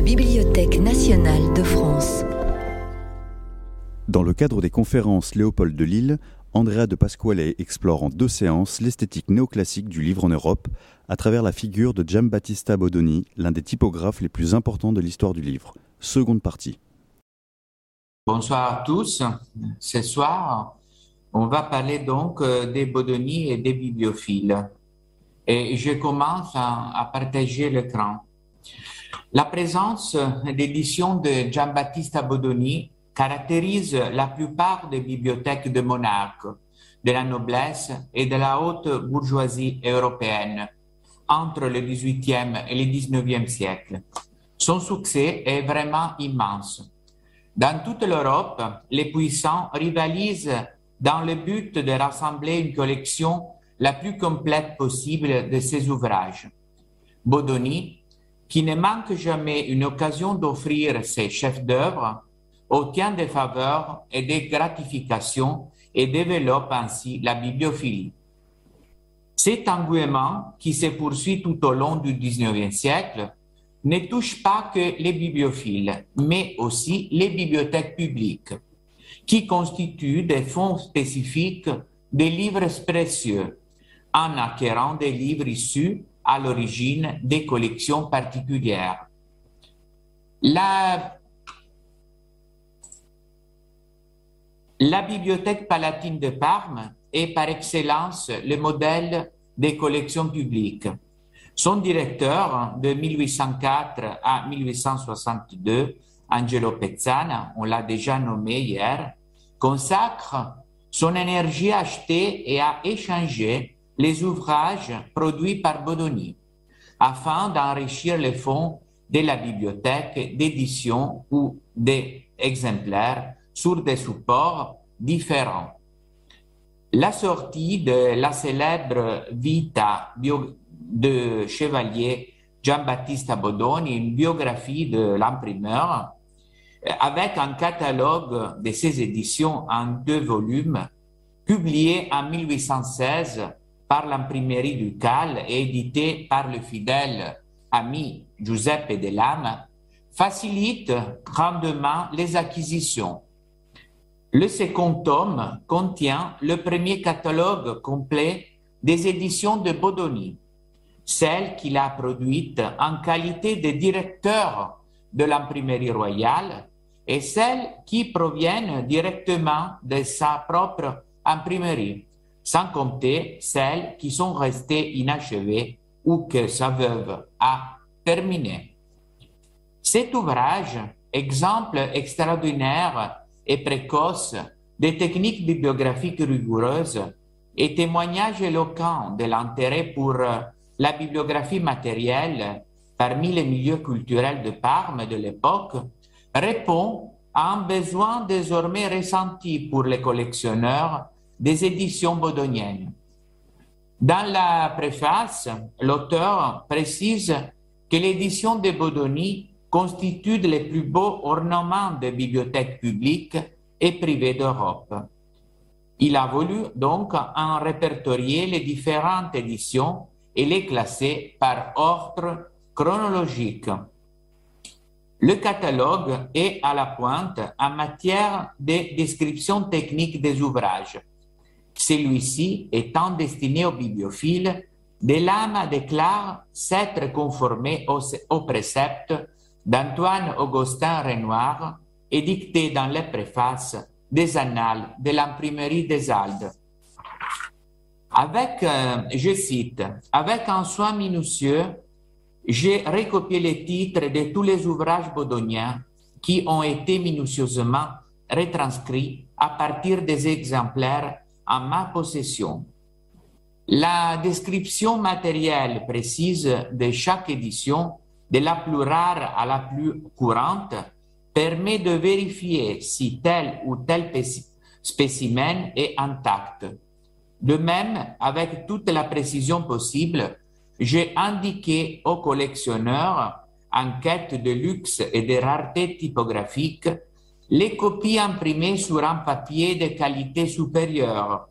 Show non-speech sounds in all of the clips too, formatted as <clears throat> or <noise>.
la Bibliothèque nationale de France. Dans le cadre des conférences Léopold de Lille, Andrea de Pasquale explore en deux séances l'esthétique néoclassique du livre en Europe à travers la figure de Giambattista Bodoni, l'un des typographes les plus importants de l'histoire du livre. Seconde partie. Bonsoir à tous. Ce soir, on va parler donc euh, des Bodoni et des bibliophiles. Et je commence à, partager l'écran. La présence d'éditions de Giambattista Bodoni caractérise la plupart des bibliothèques de monarques, de la noblesse et de la haute bourgeoisie européenne entre le XVIIIe et le XIXe siècle. Son succès est vraiment immense. Dans toute l'Europe, les puissants rivalisent dans le but de rassembler une collection la plus complète possible de ses ouvrages. Bodoni, qui ne manque jamais une occasion d'offrir ses chefs-d'œuvre, obtient des faveurs et des gratifications et développe ainsi la bibliophilie. Cet engouement, qui se poursuit tout au long du XIXe siècle, ne touche pas que les bibliophiles, mais aussi les bibliothèques publiques, qui constituent des fonds spécifiques des livres précieux, en acquérant des livres issus à l'origine des collections particulières. La, Bibliothèque palatine de Parme est par excellence le modèle des collections publiques. Son directeur de 1804 à 1862, Angelo Pezzana, on l'a déjà nommé hier, consacre son énergie à acheter et à échanger les ouvrages produits par Bodoni afin d'enrichir les fonds de la bibliothèque d'édition ou des exemplaires sur des supports différents. La sortie de la célèbre Vita de Chevalier Giambattista Bodoni, une biographie de l'imprimeur, avec un catalogue de ses éditions en deux volumes, publié en 1816 par l'imprimerie ducale et édité par le fidèle ami Giuseppe Lame, facilite grandement les acquisitions. Le second tome contient le premier catalogue complet des éditions de Bodoni, celle qu'il a produite en qualité de directeur de l'imprimerie royale et celles qui proviennent directement de sa propre imprimerie, sans compter celles qui sont restées inachevées ou que sa veuve a terminées. Cet ouvrage, exemple extraordinaire et précoce des techniques bibliographiques rigoureuses et témoignage éloquent de l'intérêt pour la bibliographie matérielle parmi les milieux culturels de Parme de l'époque, répond à un besoin désormais ressenti pour les collectionneurs des éditions bodoniennes. Dans la préface, l'auteur précise que l'édition de Bodoni constituent les plus beaux ornements des bibliothèques publiques et privées d'Europe. Il a voulu donc en répertorier les différentes éditions et les classer par ordre chronologique. Le catalogue est à la pointe en matière de description technique des ouvrages. Celui-ci étant destiné aux bibliophiles, Delama déclare s'être conformé aux préceptes d'Antoine Augustin Renoir, édicté dans les préfaces des Annales de l'imprimerie des Aldes. Avec, euh, je cite, avec un soin minutieux, j'ai recopié les titres de tous les ouvrages bodoniens qui ont été minutieusement retranscrits à partir des exemplaires en ma possession. La description matérielle précise de chaque édition de la plus rare à la plus courante permet de vérifier si tel ou tel spécimen est intact. De même, avec toute la précision possible, j'ai indiqué aux collectionneurs en quête de luxe et de rareté typographique les copies imprimées sur un papier de qualité supérieure,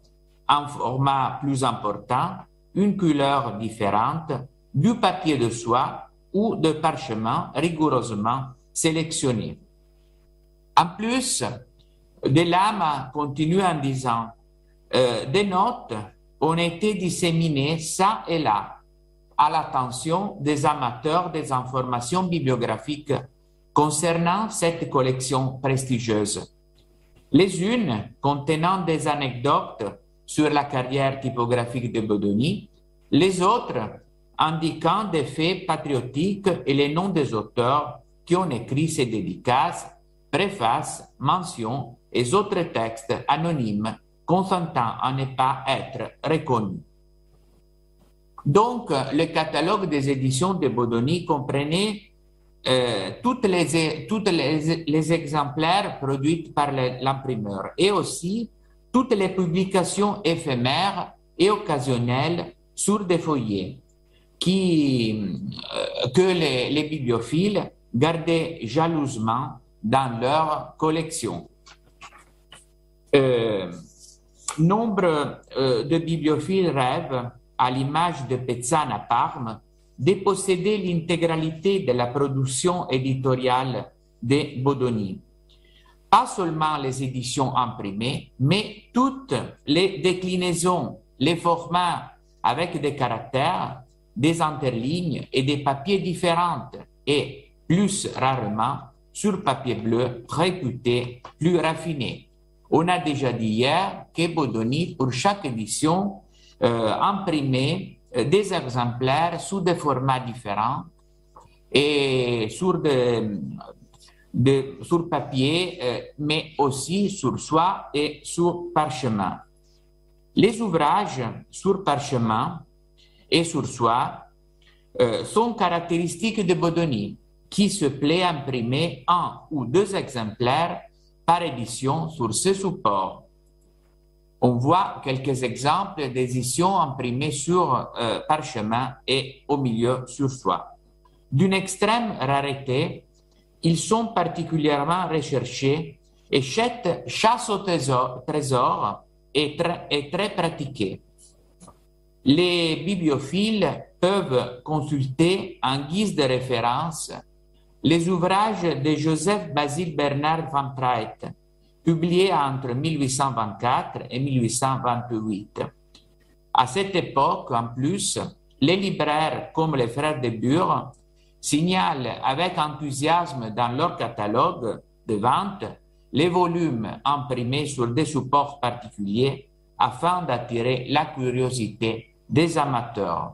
un format plus important, une couleur différente, du papier de soie ou de parchemin rigoureusement sélectionnés. En plus, Delama continue en disant euh, des notes ont été disséminées ça et là à l'attention des amateurs des informations bibliographiques concernant cette collection prestigieuse. Les unes contenant des anecdotes sur la carrière typographique de Bodoni, les autres indiquant des faits patriotiques et les noms des auteurs qui ont écrit ces dédicaces, préfaces, mentions et autres textes anonymes consentant à ne pas être reconnus. Donc, le catalogue des éditions de Bodoni comprenait euh, toutes, les, toutes les, les, exemplaires produits par l'imprimeur et aussi toutes les publications éphémères et occasionnelles sur des qui, euh, que les, les, bibliophiles gardaient jalousement dans leur collection. Euh, nombre de bibliophiles rêvent, à l'image de Pezzana à Parme, de posséder l'intégralité de la production éditoriale de Bodoni. Pas seulement les éditions imprimées, mais toutes les déclinaisons, les formats avec des caractères, des interlignes et des papiers différents et plus rarement sur papier bleu réputé plus raffiné. On a déjà dit hier que Bodoni, pour chaque édition, euh, imprimait euh, des exemplaires sous des formats différents et sur papier, euh, mais aussi sur soie et sur parchemin. Les ouvrages sur parchemin et sur soie euh, sont caractéristiques de Bodoni, qui se plaît à imprimer un ou deux exemplaires par édition sur ce support on voit quelques exemples d'éditions imprimées sur euh, parchemin et au milieu sur soie. D'une extrême rareté, ils sont particulièrement recherchés et cette chasse au trésor, est très pratiquée. Les bibliophiles peuvent consulter en guise de référence les ouvrages de Joseph Basile Bernard van Praet, publié entre 1824 et 1828. À cette époque, en plus, les libraires comme les frères de Bure signalent avec enthousiasme dans leur catalogue de vente les volumes imprimés sur des supports particuliers afin d'attirer la curiosité des amateurs.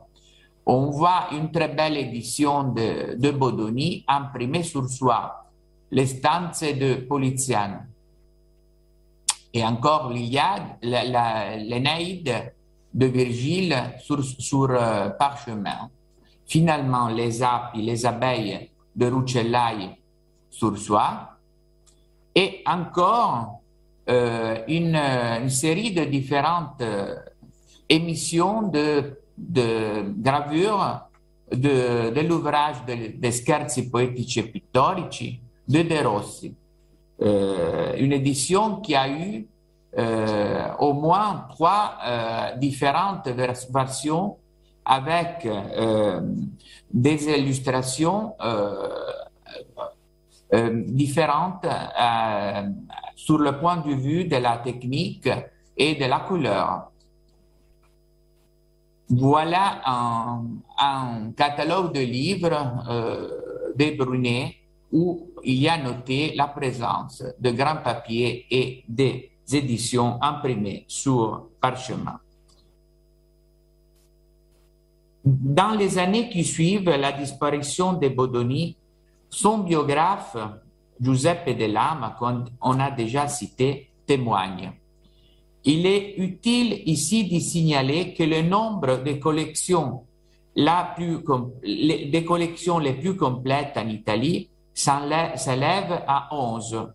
On voit une très belle édition de, de Bodoni imprimée sur soie, les stances de Poliziano et encore l'Iliade, l'Énéide de Virgile sur, euh, parchemin. Finalement, les apis, les abeilles de Rucellai sur soie. Et encore euh, une, série de différentes euh, émissions de, gravures de, l'ouvrage de, de Scherzi poetici e pittorici de De Rossi. Euh, une édition qui a eu euh, au moins trois euh, différentes versions avec des illustrations différentes sur le point de vue de la technique et de la couleur. Voilà un, catalogue de livres euh, de Brunet où il y a noté la présence de grands papiers et des éditions imprimées sur parchemin. Dans les années qui suivent la disparition de Bodoni, son biographe, Giuseppe Lama, qu'on a déjà cité, témoigne. Il est utile ici de signaler que le nombre de collections, la plus, des collections les plus complètes en Italie s'élève à 11.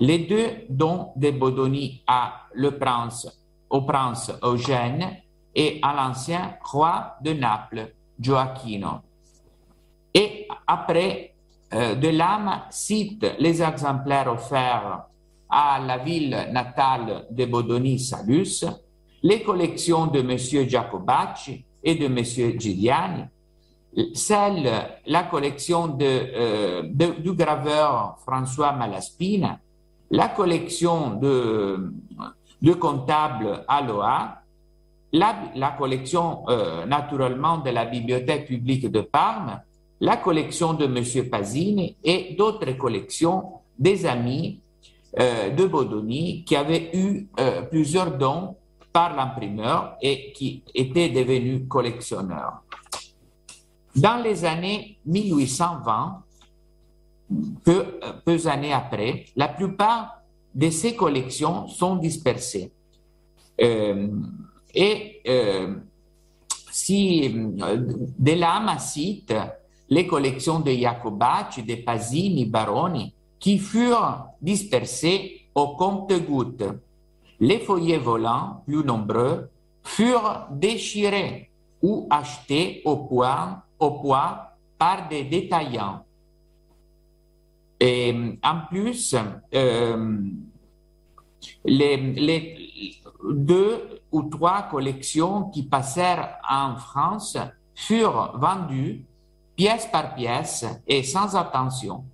Les deux dont de Bodoni à le prince, au prince Eugène et à l'ancien roi de Naples, Gioacchino. Et après, euh, cite les exemplaires offerts à la ville natale de Bodoni Salus, les collections de M. Giacobacci et de M. Giuliani, celle, la collection de, du graveur François Malaspine, la collection de, de comptable Aloha, la, la collection naturellement de la Bibliothèque publique de Parme, la collection de M. Pasini et d'autres collections des amis euh, de Bodoni qui avaient eu euh, plusieurs dons par l'imprimeur et qui étaient devenus collectionneurs. Dans les années 1820, peu, peu années après, la plupart de ces collections sont dispersées. Euh, et euh, si euh, Delama cite les collections de Jacobacci, de Pasini, Baroni, qui furent dispersées au compte-gouttes. Les feuillets volants, plus nombreux, furent déchirés ou achetés au poids, au poids par des détaillants. Et en plus, euh, les, deux ou trois collections qui passèrent en France furent vendues pièce par pièce et sans attention.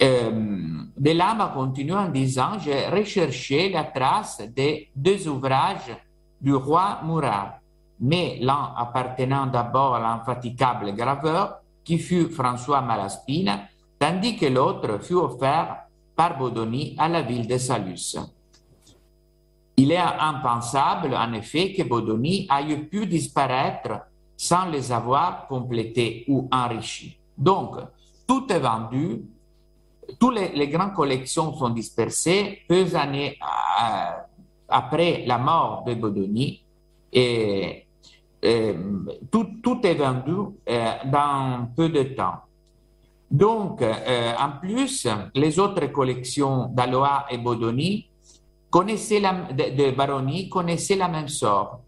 Euh, Delame a continué en disant J'ai recherché la trace des deux ouvrages du roi Murat, mais l'un appartenant d'abord à l'infatigable graveur qui fut François Malaspine, tandis que l'autre fut offert par Bodoni à la ville de Salus. Il est impensable, en effet, que Bodoni ait pu disparaître sans les avoir complétés ou enrichis. Donc, tout est vendu, toutes les, grandes collections sont dispersées peu années euh, après la mort de Bodoni et, tout, est vendu euh, dans peu de temps. Donc, euh, en plus, les autres collections d'Aloa et Bodoni connaissaient la, de, de Baroni connaissaient la même sorte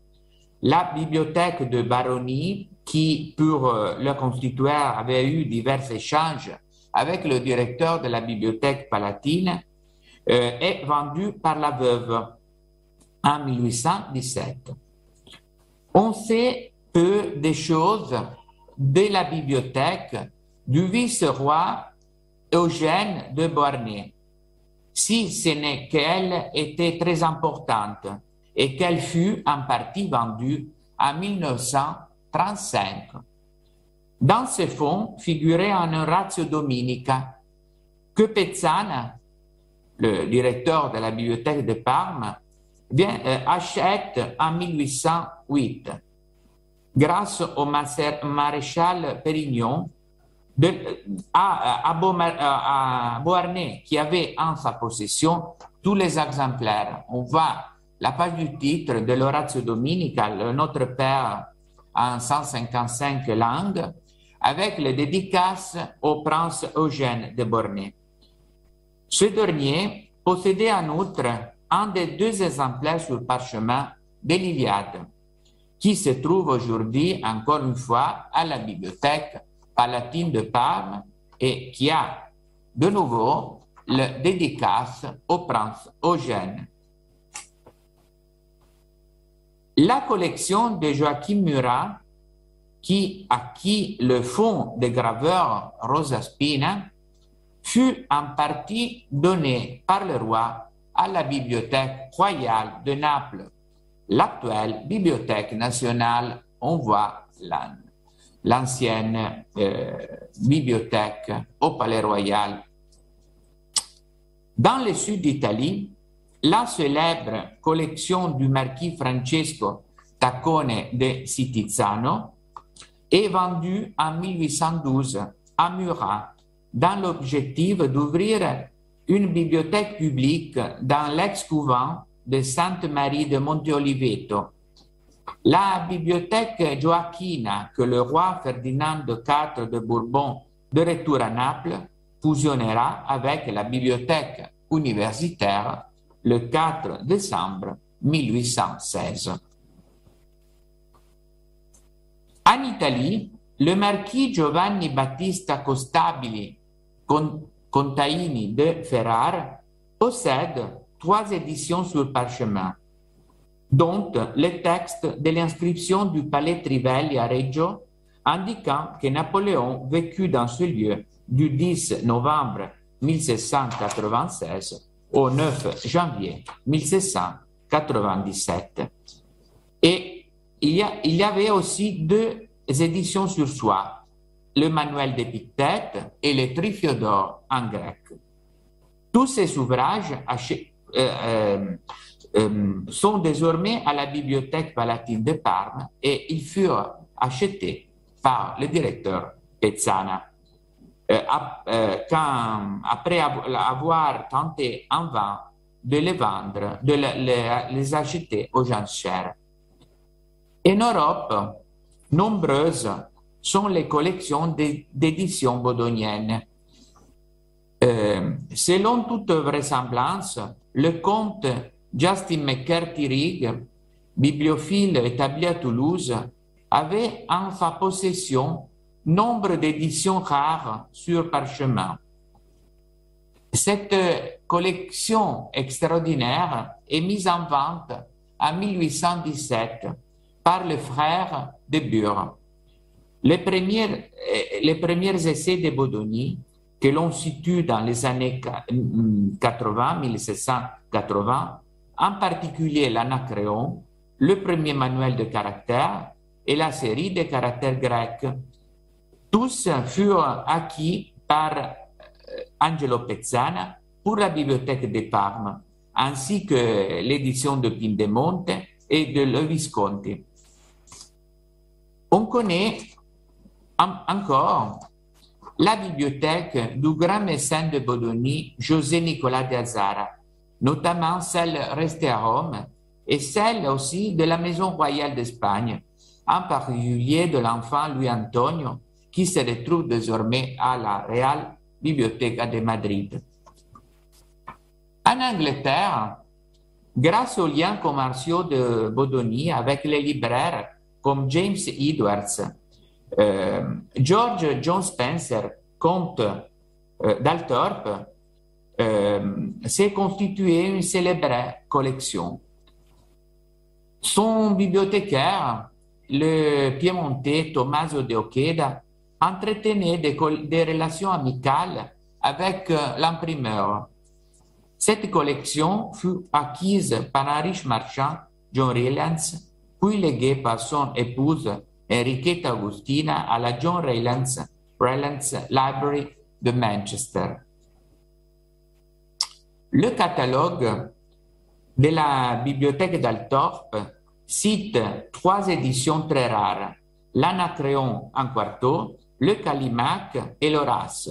la bibliothèque de Baronie, qui pour euh, le constituer avait eu divers échanges avec le directeur de la bibliothèque palatine, est vendue par la veuve en 1817. On sait peu des choses de la bibliothèque du vice-roi Eugène de Beauharnais, si ce n'est qu'elle était très importante et qu'elle fut en partie vendue en 1935. Dans ce fonds figurait un Orazio Dominica que Pezzana, le directeur de la bibliothèque de Parme, vient, euh, achète en 1808 grâce au maréchal Pérignon de, à, à, à Beauharnais qui avait en sa possession tous les exemplaires. On va la page du titre de l'Oratio Dominical, Notre Père en 155 langues, avec les dédicaces au prince Eugène de Bornée. Ce dernier possédait en outre un des deux exemplaires sur parchemin de l'Iliade, qui se trouve aujourd'hui encore une fois à la bibliothèque palatine de Parme et qui a de nouveau le dédicace au prince Eugène. La collection de Joachim Murat, qui acquit le fonds de graveur Rosa Spina, fut en partie donnée par le roi à la Bibliothèque royale de Naples, l'actuelle Bibliothèque nationale. On voit l'ancienne euh, bibliothèque au Palais Royal. Dans le sud d'Italie, la célèbre collection du marquis Francesco Taccone de Citizzano est vendue en 1812 à Murat dans l'objectif d'ouvrir une bibliothèque publique dans l'ex-couvent de Sainte-Marie de Monte La bibliothèque Joachina que le roi Ferdinand IV de Bourbon, de retour à Naples, fusionnera avec la bibliothèque universitaire le 4 décembre 1816. En Italie, le marquis Giovanni Battista Costabili Containi de Ferrar possède trois éditions sur parchemin, dont le texte de l'inscription du palais Trivelli à Reggio indiquant que Napoléon vécut dans ce lieu du 10 novembre 1796 au 9 janvier 1797. Et il y, a, il y avait aussi deux éditions sur soi, le manuel d'Épictète et le Triphyodore en grec. Tous ces ouvrages euh, euh, euh, sont désormais à la bibliothèque palatine de Parme et ils furent achetés par le directeur Pezzana. après avoir tenté en vain de les vendre, de les acheter aux gens chers. En Europe, nombreuses sont les collections d'éditions bodoniennes. Euh, selon toute vraisemblance, le comte Justin McCarthy bibliophile établi à Toulouse, avait en sa possession nombre d'éditions rares sur parchemin. Cette collection extraordinaire est mise en vente en 1817 par le frère de Bure. Les premiers, les premiers essais de Bodoni, que l'on situe dans les années 80, 1780, en particulier l'Anacréon, le premier manuel de caractères et la série des caractères grecs. Tous furent acquis par euh, Angelo Pezzana pour la bibliothèque de Parme, ainsi que l'édition de Pindemonte et de Le Visconti. On connaît encore la bibliothèque du grand mécène de Bologna, José Nicolas de Azara, notamment celle restée à Rome et celle aussi de la Maison royale d'Espagne, en particulier de l'enfant Louis Antonio, qui se retrouve désormais à la Real Biblioteca de Madrid. En Angleterre, grâce aux liens commerciaux de Bodoni avec les libraires comme James Edwards, George John Spencer, comte euh, d'Altorp, euh, s'est constitué une célèbre collection. Son bibliothécaire, le piémontais Tommaso de Oqueda, entretenait des, relations amicales avec l'imprimeur. Cette collection fut acquise par un riche marchand, John Rylance, puis légué par son épouse Enriqueta Agustina à la John Raylands, Library de Manchester. Le catalogue de la bibliothèque d'Altorp cite trois éditions très rares, l'Anacréon en quarto, le Calimac et l'Horace,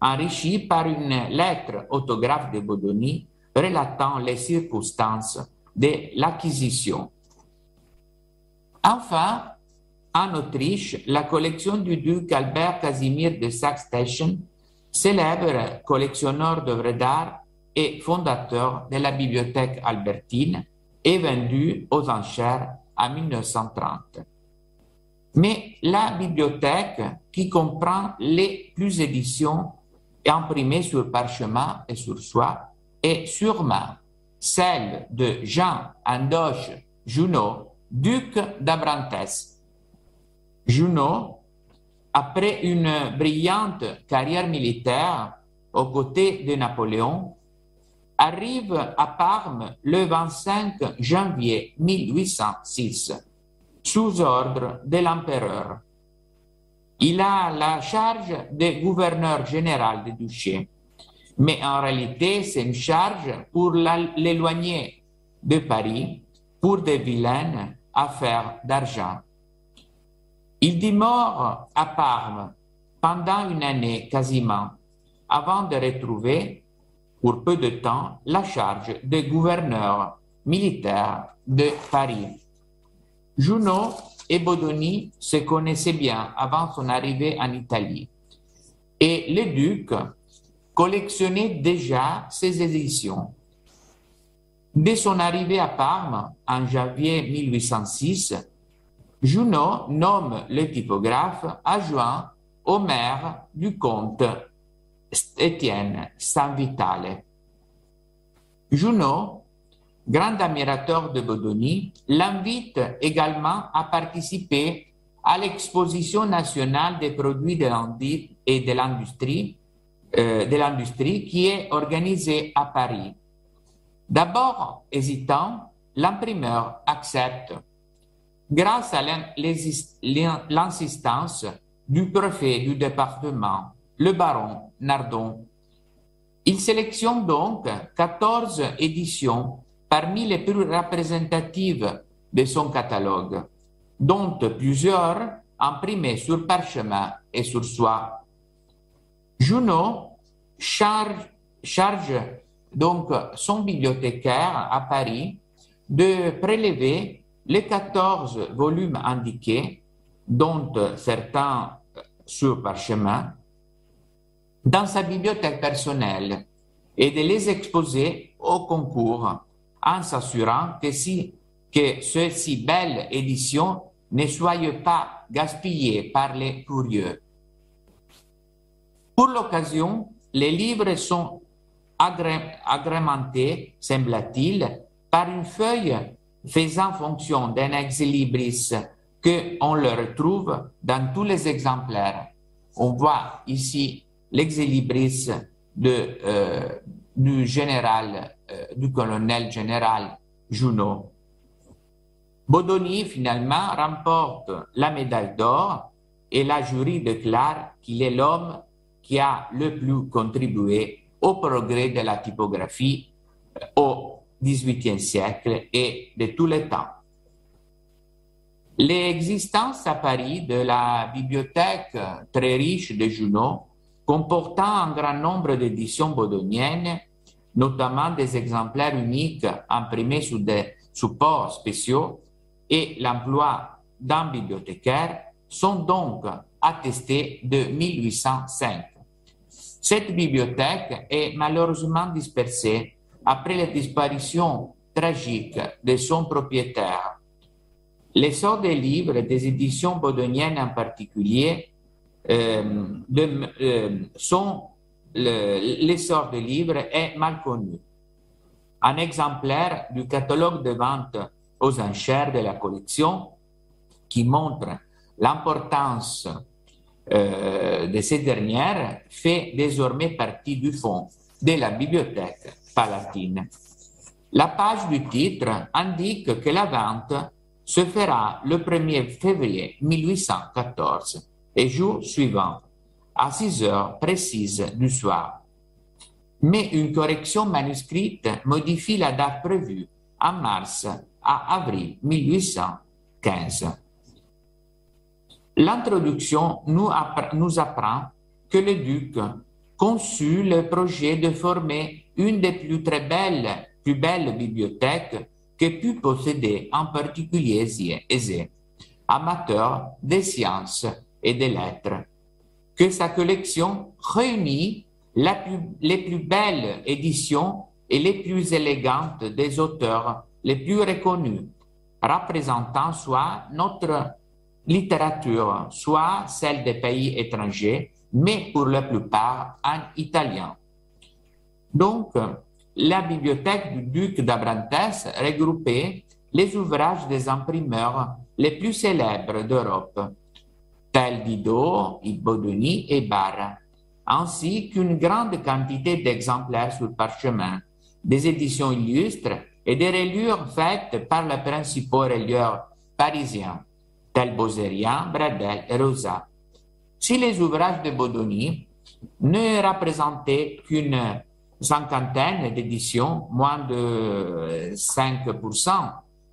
enrichi par une lettre autographe de Bodoni relatant les circonstances de l'acquisition. Enfin, en Autriche, la collection du duc Albert Casimir de Saxe-Teschen, célèbre collectionneur d'œuvres d'art et fondateur de la bibliothèque albertine, est vendue aux enchères en 1930. Mais la bibliothèque, qui comprend les plus éditions imprimées sur parchemin et sur soie, est sûrement celle de Jean Andoche Junot, duc d'Abrantes. Junot, après une brillante carrière militaire aux côtés de Napoléon, arrive à Parme le 25 janvier 1806 sous ordre de l'empereur. Il a la charge de gouverneur général du duché, mais en réalité c'est une charge pour l'éloigner de Paris pour des vilaines affaires d'argent. Il dit mort à Parme pendant une année quasiment, avant de retrouver, pour peu de temps, la charge de gouverneur militaire de Paris. Junot et Bodoni se connaissaient bien avant son arrivée en Italie. Et le duc collectionnait déjà ses éditions. Dès son arrivée à Parme en janvier 1806, Junot nomme le typographe adjoint au maire du comte Étienne Saint-Vitale. Junot, grand admirateur de Bodoni, l'invite également à participer à l'exposition nationale des produits de l'industrie et de l'industrie, euh, de l'industrie qui est organisée à Paris. D'abord hésitant, l'imprimeur accepte. Grâce à l'insistance du préfet du département, le baron Nardon, il sélectionne donc 14 éditions parmi les plus représentatives de son catalogue, dont plusieurs imprimées sur parchemin et sur soie. Junot charge, donc son bibliothécaire à Paris de prélever les 14 volumes indiqués, dont certains sur parchemin, dans sa bibliothèque personnelle et de les exposer au concours en s'assurant que, si, que ces si belles éditions ne soient pas gaspillées par les curieux. Pour l'occasion, les livres sont agrémentés, semble-t-il, par une feuille faisant fonction d'un ex-libris que on le retrouve dans tous les exemplaires. On voit ici l'ex-libris de, euh, du général, euh, du colonel général Junot. Bodoni, finalement, remporte la médaille d'or et la jury déclare qu'il est l'homme qui a le plus contribué au progrès de la typographie XVIIIe siècle et de tous les temps. L'existence à Paris de la bibliothèque très riche de Junot, comportant un grand nombre d'éditions bodoniennes, notamment des exemplaires uniques imprimés sous des supports spéciaux, et l'emploi d'un bibliothécaire, sont donc attestés de 1805. Cette bibliothèque est malheureusement dispersée après la disparition tragique de son propriétaire. L'essor des livres, des éditions bodoniennes en particulier, euh, de, euh, l'essor des livres est mal connu. Un exemplaire du catalogue de vente aux enchères de la collection qui montre l'importance euh, de ces dernières fait désormais partie du fond de la bibliothèque palatine. La page du titre indique que la vente se fera le 1er février 1814 et jour suivant, à 6 heures précises du soir. Mais une correction manuscrite modifie la date prévue en mars à avril 1815. L'introduction nous, nous apprend que le duc conçut le projet de former une des plus belles, bibliothèques que put posséder en particulier aisé, amateur des sciences et des lettres, que sa collection réunit les plus belles éditions et les plus élégantes des auteurs les plus reconnus, représentant soit notre littérature, soit celle des pays étrangers, mais pour la plupart en italien. Donc, la bibliothèque du duc d'Abrantes regroupait les ouvrages des imprimeurs les plus célèbres d'Europe, tels Didot, Bodoni et Barre, ainsi qu'une grande quantité d'exemplaires sur parchemin, des éditions illustres et des reliures faites par les principaux relieurs parisiens, tels Bozerian, Bradel et Rosa. Si les ouvrages de Bodoni ne représentaient qu'une cinquantaine d'éditions, moins de 5%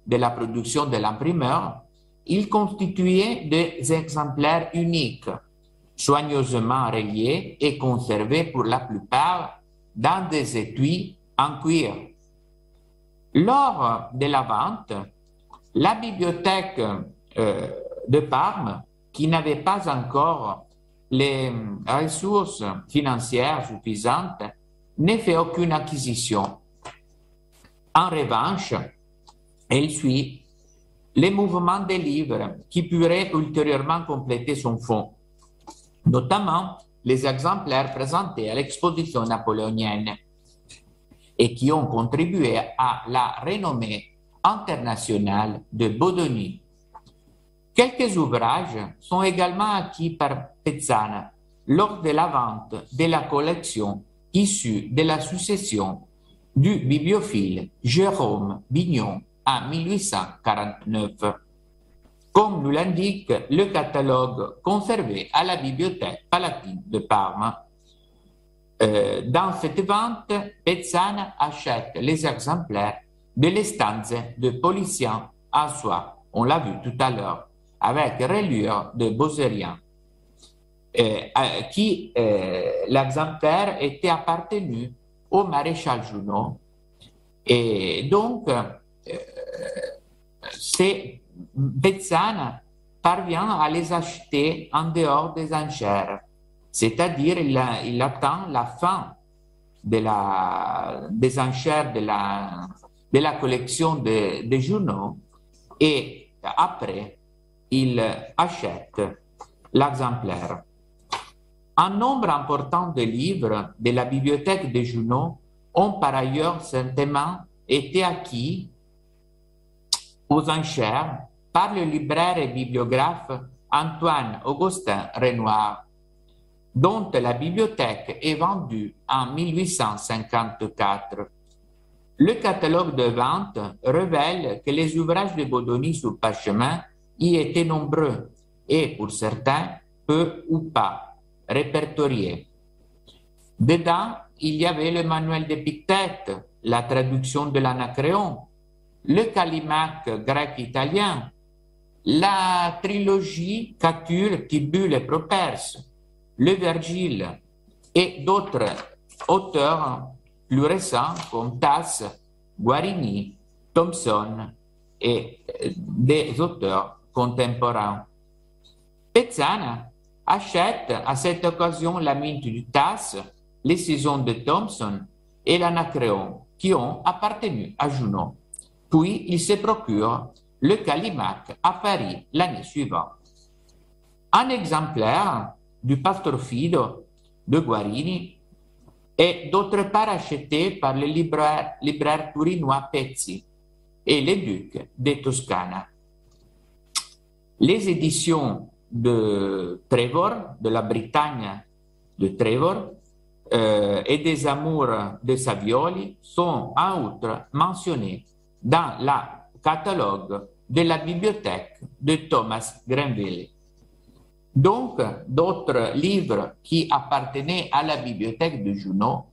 de la production de l'imprimeur, ils constituaient des exemplaires uniques, soigneusement reliés et conservés pour la plupart dans des étuis en cuir. Lors de la vente, la bibliothèque euh, de Parme, qui n'avait pas encore les ressources financières suffisantes, ne fait aucune acquisition. En revanche, elle suit les mouvements des livres qui pourraient ultérieurement compléter son fonds, notamment les exemplaires présentés à l'exposition napoléonienne et qui ont contribué à la renommée internationale de Bodoni. Quelques ouvrages sont également acquis par Pezzana lors de la vente de la collection issue de la succession du bibliophile Jérôme Bignon en 1849, comme nous l'indique le catalogue conservé à la Bibliothèque palatine de Parme. Euh, dans cette vente, Pezzana achète les exemplaires de l'estanze de Polician à soi, on l'a vu tout à l'heure, avec reliure de Bozerian, euh, qui euh, l'exemplaire était appartenu au maréchal Junot. Et donc, c'est Bezzana parvient à les acheter en dehors des enchères, c'est-à-dire il, attend la fin de la, des enchères de la, de la collection de, de Junot et après il achète l'exemplaire. Un nombre important de livres de la bibliothèque de Junot ont par ailleurs certainement été acquis aux enchères par le libraire et bibliographe Antoine Augustin Renoir, dont la bibliothèque est vendue en 1854. Le catalogue de vente révèle que les ouvrages de Baudoni sur parchemin y étaient nombreux et pour certains peu ou pas répertoriés. Dedans, il y avait le manuel d'Épictète, la traduction de l'Anacréon, le Calimaque grec-italien, la trilogie Catulle, Tibulle et Properce, le Vergile et d'autres auteurs plus récents comme Tasse, Guarini, Thomson et des auteurs contemporains. Pezzana achète à cette occasion la mine du Tasse, les saisons de Thomson et l'Anacréon qui ont appartenu à Junot. Puis il se procure le Calimac à Paris l'année suivante. Un exemplaire du Pastrofido de Guarini est d'autre part acheté par le libraire, libraire turinois Pezzi et les ducs de Toscana. Les éditions de Trevor, de la Bretagne de Trevor, euh, et des amours de Savioli sont en outre mentionnés dans le catalogue de la bibliothèque de Thomas Grenville. Donc, d'autres livres qui appartenaient à la bibliothèque de Junot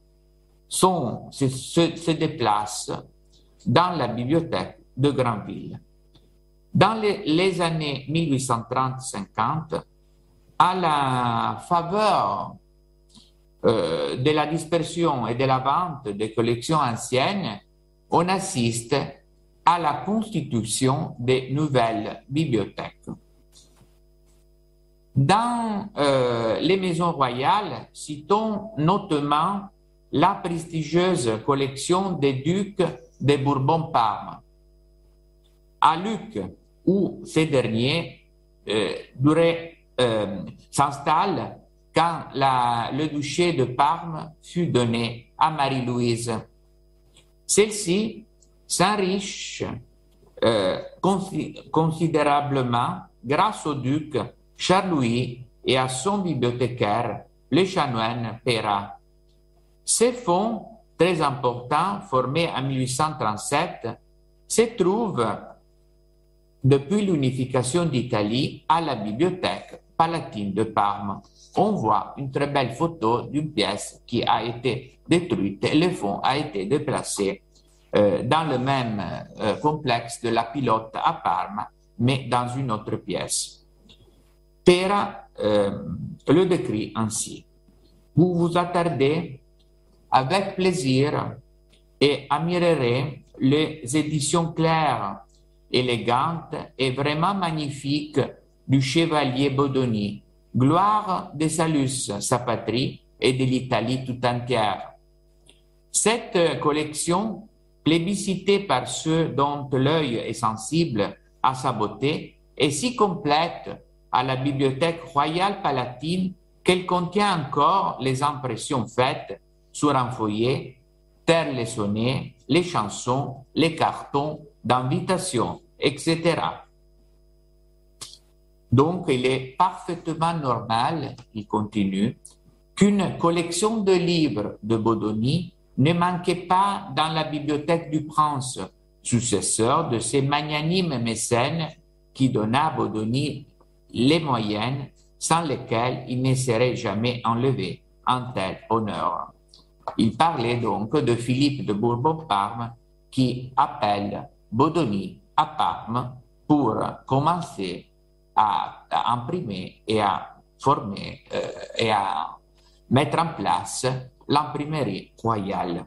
se, se déplacent dans la bibliothèque de Granville. Dans les, années 1830-50, à la faveur euh, de la dispersion et de la vente des collections anciennes, on assiste à la constitution de nouvelles bibliothèques. Dans euh, les maisons royales, citons notamment la prestigieuse collection des ducs de Bourbon-Parme. À Luc, où ces derniers euh, euh, s'installent quand le duché de Parme fut donné à Marie-Louise. Celle-ci s'enrichit euh, considérablement grâce au duc Charles-Louis et à son bibliothécaire, le chanoine Perra. Ces fonds très importants, formés en 1837, se trouvent depuis l'unification d'Italie à la bibliothèque palatine de Parme. On voit une très belle photo d'une pièce qui a été détruite et le fond a été déplacé euh, dans le même euh, complexe de la pilote à Parme, mais dans une autre pièce. Pera euh, le décrit ainsi. Vous vous attardez avec plaisir et admirerez les éditions claires élégante et vraiment magnifique du chevalier Bodoni, gloire de Salus, sa patrie, et de l'Italie tout entière. Cette collection, plébiscitée par ceux dont l'œil est sensible à sa beauté, est si complète à la Bibliothèque royale palatine qu'elle contient encore les impressions faites sur un feuillet, terre les sonnets, les chansons, les cartons, d'invitation, etc. Donc, il est parfaitement normal, il continue, qu'une collection de livres de Bodoni ne manquait pas dans la bibliothèque du prince, successeur de ces magnanimes mécènes qui donna à Bodoni les moyens sans lesquels il ne serait jamais enlevé en tel honneur. Il parlait donc de Philippe de Bourbon-Parme qui appelle Bodoni à Parme pour commencer à, imprimer et à former euh, et à mettre en place l'imprimerie royale.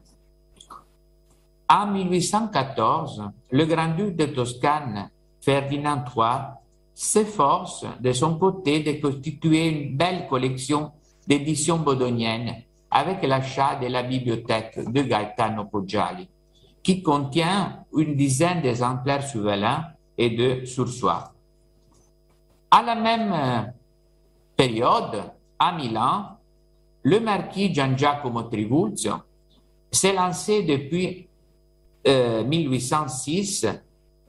En 1814, le grand-duc de Toscane, Ferdinand III, s'efforce de son côté de constituer une belle collection d'éditions bodoniennes avec l'achat de la bibliothèque de Gaetano Poggiali, qui contient une dizaine d'exemplaires souverains et de sursoirs. À la même période, à Milan, le marquis Gian Giacomo Trivulzio s'est lancé depuis 1806 euh,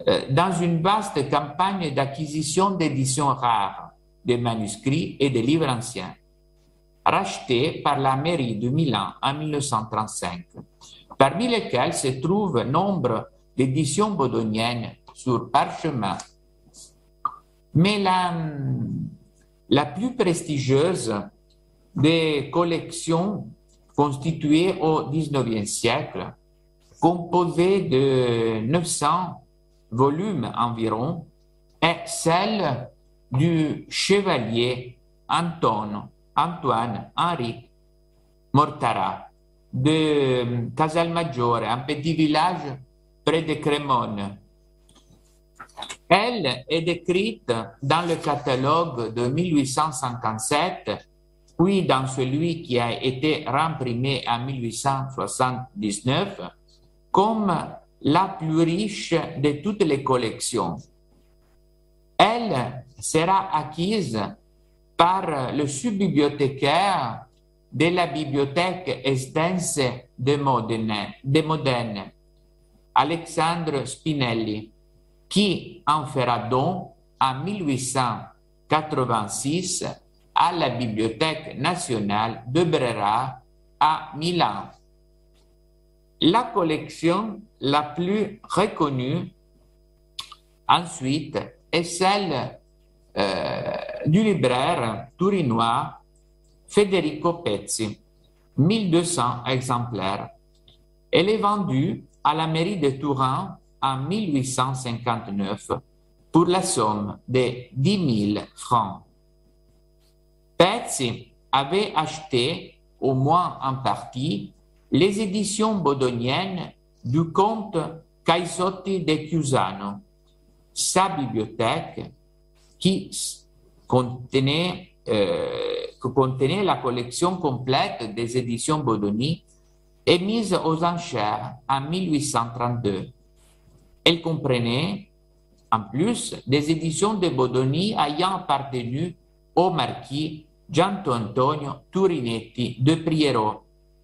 euh, dans une vaste campagne d'acquisition d'éditions rares, de manuscrits et de livres anciens, rachetés par la mairie de Milan en 1935, parmi lesquels se trouvent nombre d'éditions bodoniennes sur parchemin. Mais la, plus prestigieuse des collections constituées au XIXe siècle, composées de 900 volumes environ, est celle du chevalier Antoine Henri Mortara de Casalmaggiore, un petit village près de Crémone. Elle est décrite dans le catalogue de 1857 puis dans celui qui a été remprimé en 1879 comme la plus riche de toutes les collections. Elle sera acquise par le sous-bibliothécaire de la bibliothèque Estense de Modène, de Modène, Alexandre Spinelli, qui en fera don en 1886 à la Bibliothèque nationale de Brera à Milan. La collection la plus reconnue ensuite est celle euh, du libraire turinois Federico Pezzi, 1200 exemplaires. Elle est vendue à la mairie de Turin en 1859 pour la somme de 10 000 francs. Pezzi avait acheté, au moins en partie, les éditions bodoniennes du comte Caisotti de Chiusano, sa bibliothèque qui contenait, euh, contenait la collection complète des éditions Bodoni est mise aux enchères en 1832. Elle comprenait, en plus, des éditions de Bodoni ayant appartenu au marquis Gianto Antonio Turinetti de Priero,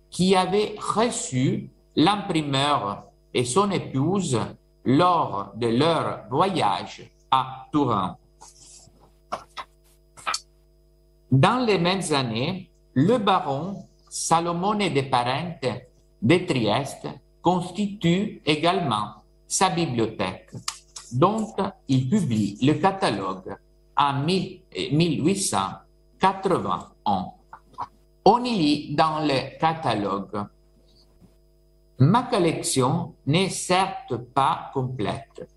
qui avait reçu l'imprimeur et son épouse lors de leur voyage à Turin. Dans les mêmes années, le baron Salomone de Parente de Trieste constitue également sa bibliothèque, dont il publie le catalogue en 1881. On y lit dans le catalogue Ma collection n'est certes pas complète,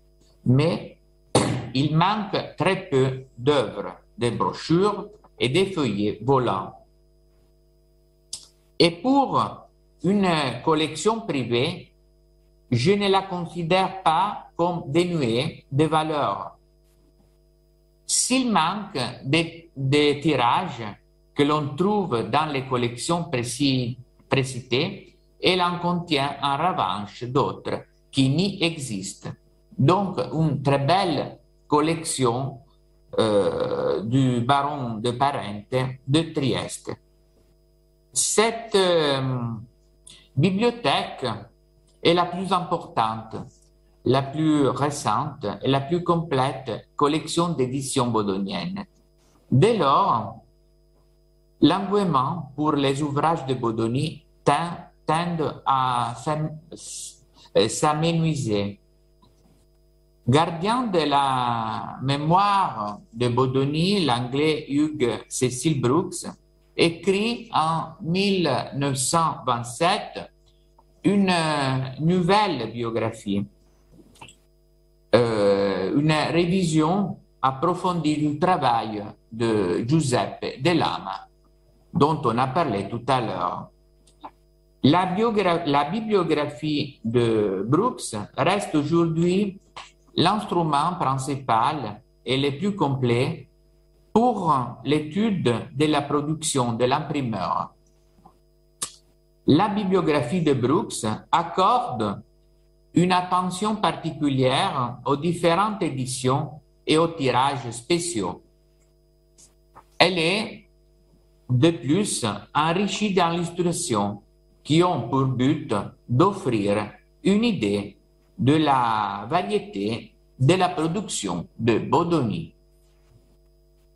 mais <clears throat> il manque très peu d'œuvres, de brochures et des feuillets volants. Et pour une collection privée, je ne la considère pas comme dénuée de valeur. S'il manque des, tirages que l'on trouve dans les collections précitées, elle en contient en revanche d'autres qui n'y existent. Donc, une très belle collection euh, du baron de Parente de Trieste. Cette euh, bibliothèque est la plus importante la plus récente et la plus complète collection d'éditions bodoniennes. Dès lors, l'engouement pour les ouvrages de Bodoni tend à s'amenuiser. Gardien de la mémoire de Bodoni, l'anglais Hugh Cecil Brooks écrit en 1927 une nouvelle biographie, euh, une révision approfondie du travail de Giuseppe De Lama, dont on a parlé tout à l'heure. La, bibliographie de Brooks reste aujourd'hui l'instrument principal et le plus complet pour l'étude de la production de l'imprimeur. La bibliographie de Brooks accorde une attention particulière aux différentes éditions et aux tirages spéciaux. Elle est de plus enrichie d'illustrations qui ont pour but d'offrir une idée de la variété de la production de Bodoni.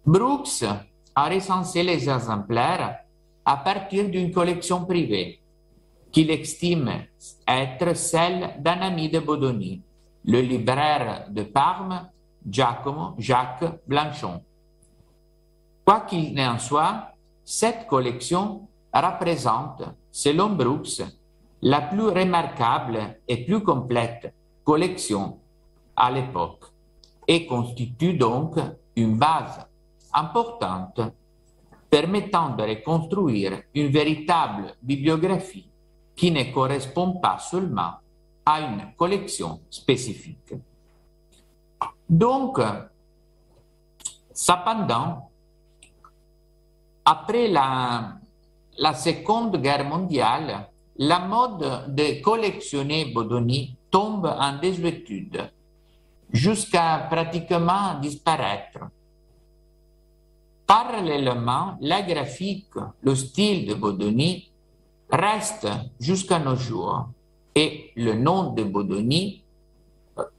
Brooks a recensé les exemplaires à partir d'une collection privée qu'il estime être celle d'un ami de Bodoni, le libraire de Parme, Giacomo Jacques Blanchon. Quoi qu'il en soit, cette collection représente, selon Brooks, la plus remarquable et plus complète collection à l'époque et constitue donc une base importante permettant de reconstruire une véritable bibliographie qui ne correspond pas seulement à une collection spécifique. Donc, cependant, après la, Seconde Guerre mondiale, la mode de collectionner Bodoni tombe en désuétude jusqu'à pratiquement disparaître. Parallèlement, la graphique, le style de Bodoni reste jusqu'à nos jours et le nom de Bodoni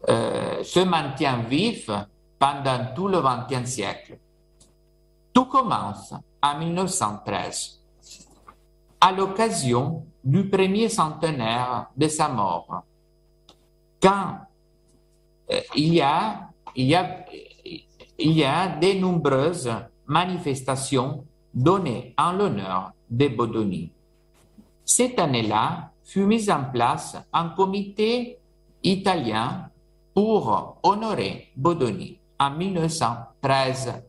euh, se maintient vif pendant tout le XXe siècle. Tout commence en 1913, à l'occasion du premier centenaire de sa mort, quand euh, il, y a, il, de nombreuses manifestations données en l'honneur de Bodoni. Cette année-là fut mise en place un comité italien pour honorer Bodoni en 1913.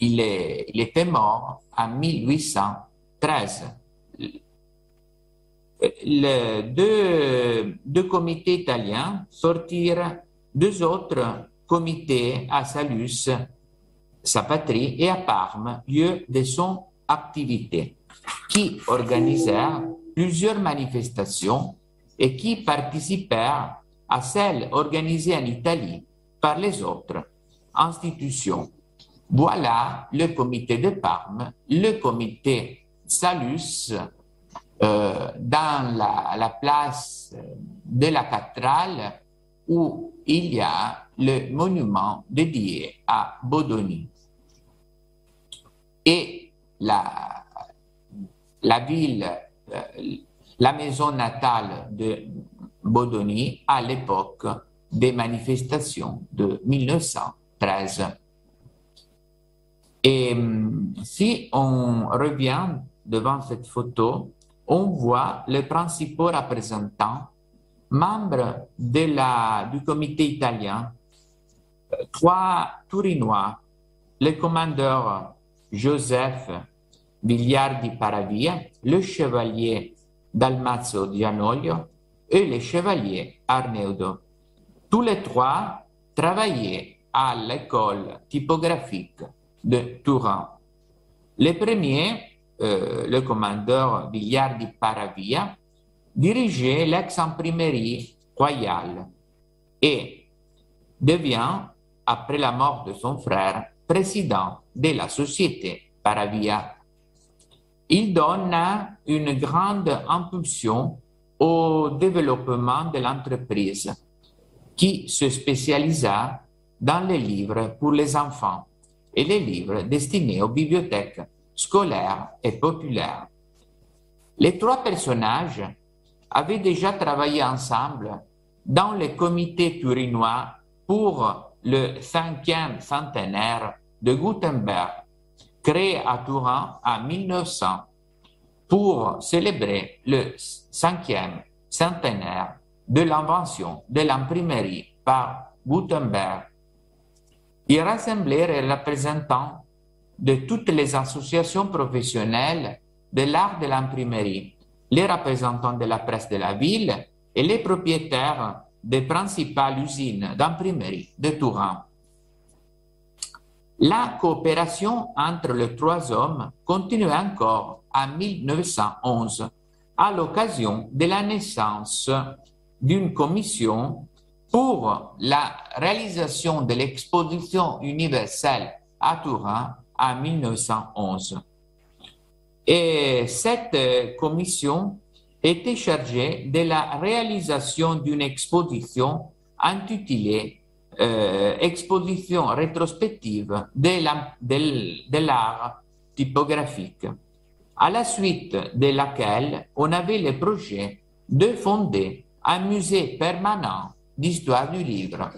Il, il était mort en 1813 les deux, deux comités italiens sortirent deux autres comités à Salus, sa patrie, et à Parme, lieu de son activité, qui organisèrent plusieurs manifestations et qui participèrent à celles organisées en Italie par les autres institutions. Voilà le comité de Parme, le comité Salus, euh, dans la, la, place de la cathédrale où il y a le monument dédié à Bodoni. Et la, la ville, euh, la maison natale de Bodoni à l'époque des manifestations de 1913. Et hum, si on revient devant cette photo, on voit les principaux représentants, membres du comité italien, trois Tourinois, le commandeur Joseph Vigliardi Paravia, le chevalier Dalmazzo Gianoglio et le chevalier Arneudo. Tous les trois travaillaient à l'école typographique de Turin. Le premier euh, le commandeur Villardi Paravia, dirigeait l'ex-imprimerie royale et devient, après la mort de son frère, président de la société Paravia. Il donne une grande impulsion au développement de l'entreprise qui se spécialisa dans les livres pour les enfants et les livres destinés aux bibliothèques scolaires et populaires. Les trois personnages avaient déjà travaillé ensemble dans le comité turinois pour le cinquième centenaire de Gutenberg, créé à Turin en 1900 pour célébrer le cinquième centenaire de l'invention de l'imprimerie par Gutenberg. Il rassemblait les représentants de toutes les associations professionnelles de l'art de l'imprimerie, les représentants de la presse de la ville et les propriétaires des principales usines d'imprimerie de Turin. La coopération entre les trois hommes continuait encore en 1911 à l'occasion de la naissance d'une commission pour la réalisation de l'exposition universelle à Turin en 1911. Et cette commission était chargée de la réalisation d'une exposition intitulée euh, Exposition rétrospective de l'art typographique, à la suite de laquelle on avait le projet de fonder un musée permanent d'histoire du livre.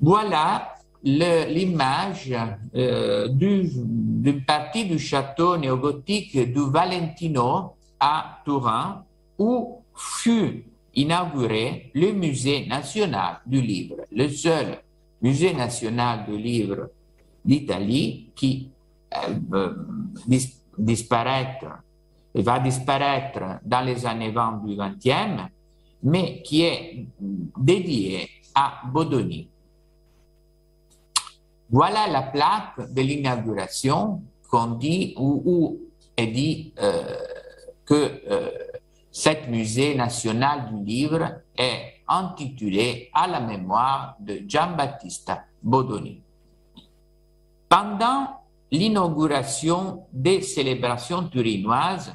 Voilà l'image euh, d'une partie du château néogothique du Valentino à Turin où fut inauguré le musée national du livre, le seul musée national du livre d'Italie qui euh, va disparaître dans les années 20 du 20e, mais qui est dédié à Bodoni. Voilà la plaque de l'inauguration qu'on dit où, est dit euh, que euh, cet musée national du livre est intitulé à la mémoire de Giambattista Bodoni. Pendant l'inauguration des célébrations turinoises,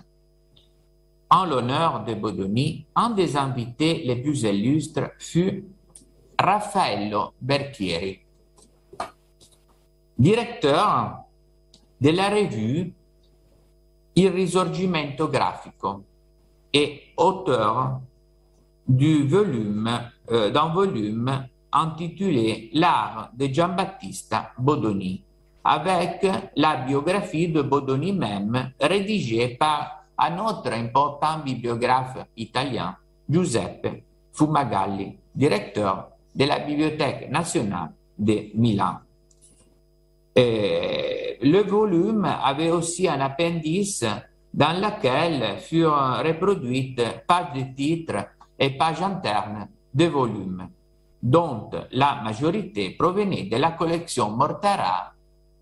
en l'honneur de Bodoni, un des invités les plus illustres fut Raffaello Bertieri, directeur de la revue Il Risorgimento Grafico et auteur du volume, euh, d'un volume intitulé L'art de Giambattista Bodoni, avec la biographie de Bodoni même rédigée par un autre important bibliographe italien, Giuseppe Fumagalli, directeur de la Bibliothèque nationale de Milan. Le volume avait aussi un appendice dans lequel furent reproduites pages de titres et pages internes de volumes, dont la majorité provenait de la collection Mortara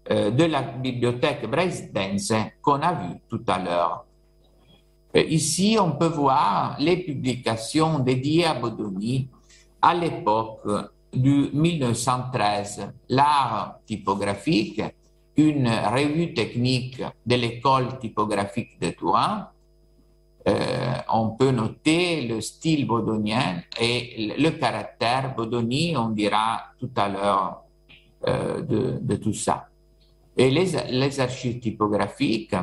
euh, de la bibliothèque bresidense qu'on a vue tout à l'heure. Euh, ici, on peut voir les publications dédiées à Bodoni à l'époque du 1913, l'art typographique, une revue technique de l'école typographique de Turin. Euh, on peut noter le style bodonien et le caractère bodoni, on dira tout à l'heure euh, de, tout ça. Et les, les archives typographiques,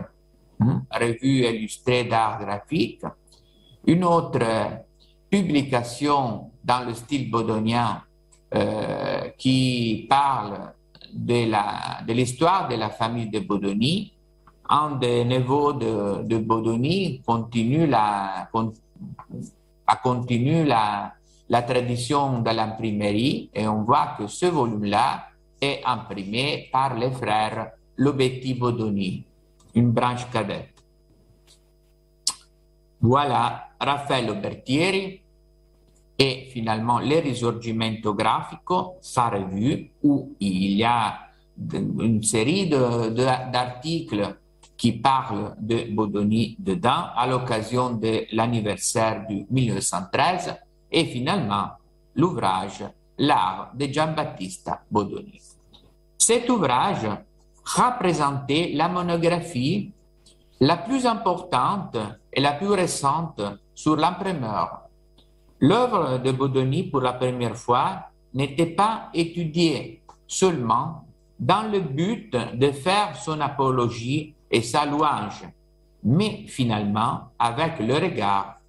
Hein? revue illustrée d'art graphique. Une autre publication dans le style bodonien euh, qui parle de l'histoire de, la famille de Bodoni. Un des neveux de, de Bodoni continue la, a continue la, la tradition de l'imprimerie et on voit que ce volume-là est imprimé par les frères Lobetti Bodoni une branche cadette. Voilà Raffaello Bertieri et finalement Le Risorgimento Grafico, sa revue, où il y a une série d'articles qui parlent de Bodoni dedans à l'occasion de l'anniversaire du 1913 et finalement l'ouvrage L'art de Giambattista Bodoni. Cet ouvrage représenter la monographie la plus importante et la plus récente sur l'imprimeur. L'œuvre de Bodoni, pour la première fois, n'était pas étudiée seulement dans le but de faire son apologie et sa louange, mais finalement avec le regard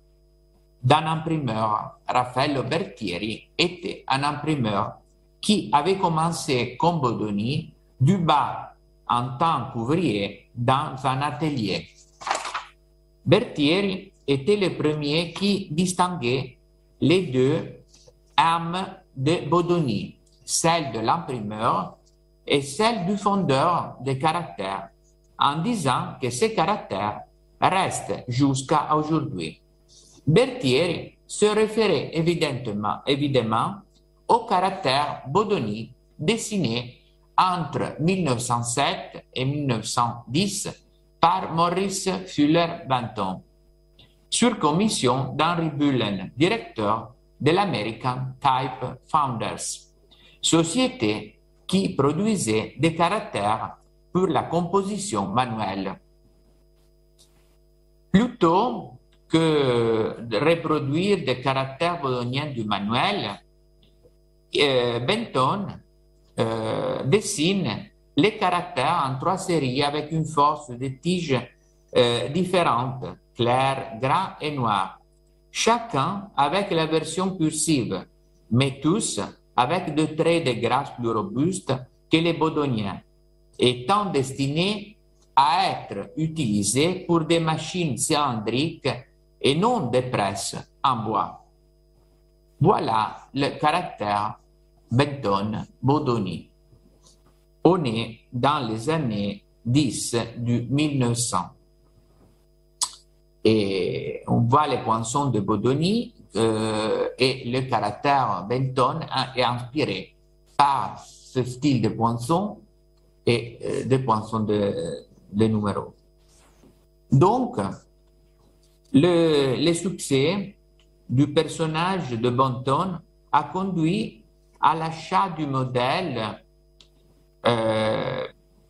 d'un imprimeur. Raffaello Bertieri était un imprimeur qui avait commencé comme Bodoni du bas en tant qu'ouvrier dans un atelier. Bertieri était le premier qui distinguait les deux âmes de Bodoni, celle de l'imprimeur et celle du fondeur des caractères, en disant que ces caractères restent jusqu'à aujourd'hui. Berthier se référait évidemment, évidemment au caractère Bodoni dessiné entre 1907 et 1910 par Maurice Fuller-Benton, sur commission d'Henry Bullen, directeur de l'American Type Founders, société qui produisait des caractères pour la composition manuelle. Plutôt que de reproduire des caractères bologniens du manuel, euh, Benton euh, dessine les caractères en trois séries avec une force de tige euh, différente, clair, gras et noir, chacun avec la version cursive, mais tous avec des traits de grâce plus robustes que les bodoniens, étant destinés à être utilisés pour des machines cylindriques et non des presses en bois. Voilà le caractère Benton-Bodoni. On est dans les années 10 du 1900. Et on voit les poinçons de Bodoni euh, et le caractère Benton est inspiré par ce style de poinçon et euh, des poinçons de, de numéros. Donc, le, le, succès du personnage de Benton a conduit à l'achat du modèle euh,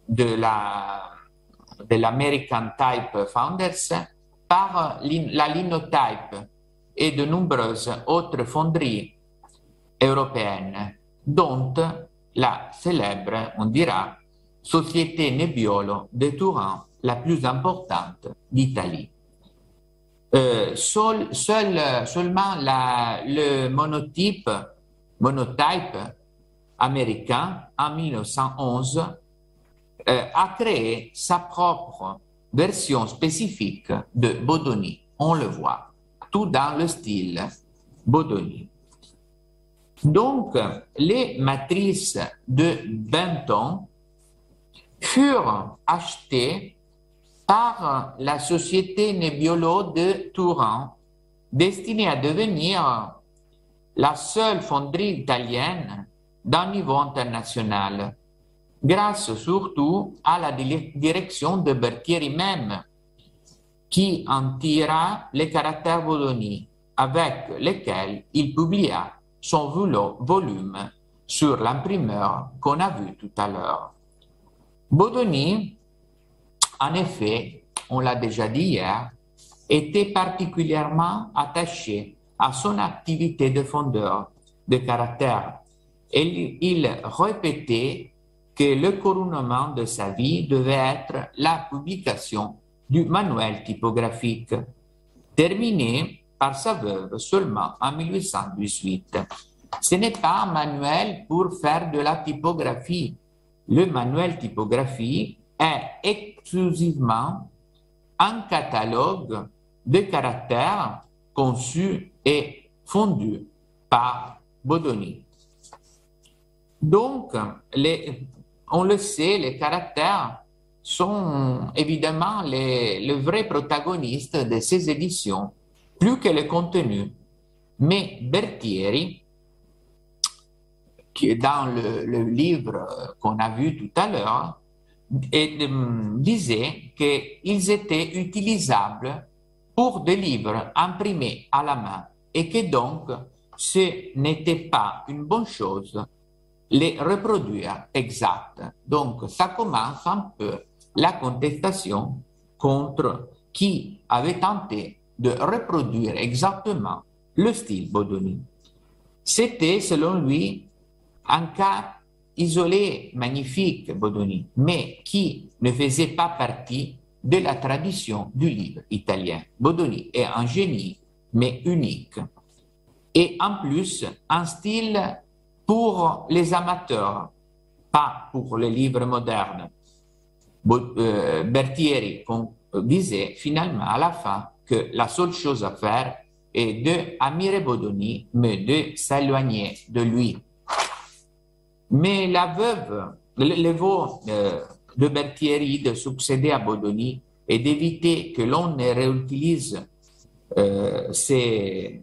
de la de l'American Type Founders par la Linotype et de nombreuses autres fonderies européennes, dont la célèbre, on dira, Société Nebbiolo de Turin, la plus importante d'Italie. Seul, seul, seulement le monotype, monotype américain en 1911 euh, a créé sa propre version spécifique de Bodoni. On le voit tout dans le style Bodoni. Donc, les matrices de Benton furent achetées par la société Nebbiolo de Turin, destinée à devenir la seule fonderie italienne d'un niveau international, grâce surtout à la direction de Berthieri même, qui en tira les caractères Bologna avec lesquels il publia son volume sur l'imprimeur qu'on a vu tout à l'heure. Bodoni, en effet, on l'a déjà dit hier, était particulièrement attaché à son activité de fondeur de caractère et il répétait que le couronnement de sa vie devait être la publication du manuel typographique, terminé par sa veuve seulement en 1818. Ce n'est pas un manuel pour faire de la typographie. Le manuel typographie est exclusivement un catalogue de caractères conçus et fondus par Bodoni. Donc, les, on le sait, les caractères sont évidemment les, le vrai protagoniste de ces éditions, plus que le contenu. Mais Berthieri, qui est dans le, le livre qu'on a vu tout à l'heure, disait qu'ils étaient utilisables pour des livres imprimés à la main et que donc ce n'était pas une bonne chose les reproduire exact. Donc ça commence un peu la contestation contre qui avait tenté de reproduire exactement le style Bodoni. C'était, selon lui, un cas isolé, magnifique, Bodoni, mais qui ne faisait pas partie de la tradition du livre italien. Bodoni est un génie, mais unique. Et en plus, un style pour les amateurs, pas pour les livres modernes. Euh, Berthieri disait finalement à la fin que la seule chose à faire est de admirer Bodoni, mais de s'éloigner de lui. Mais la veuve, le, vœu euh, de Berthieri de succéder à Bodoni et d'éviter que l'on ne réutilise euh, ses,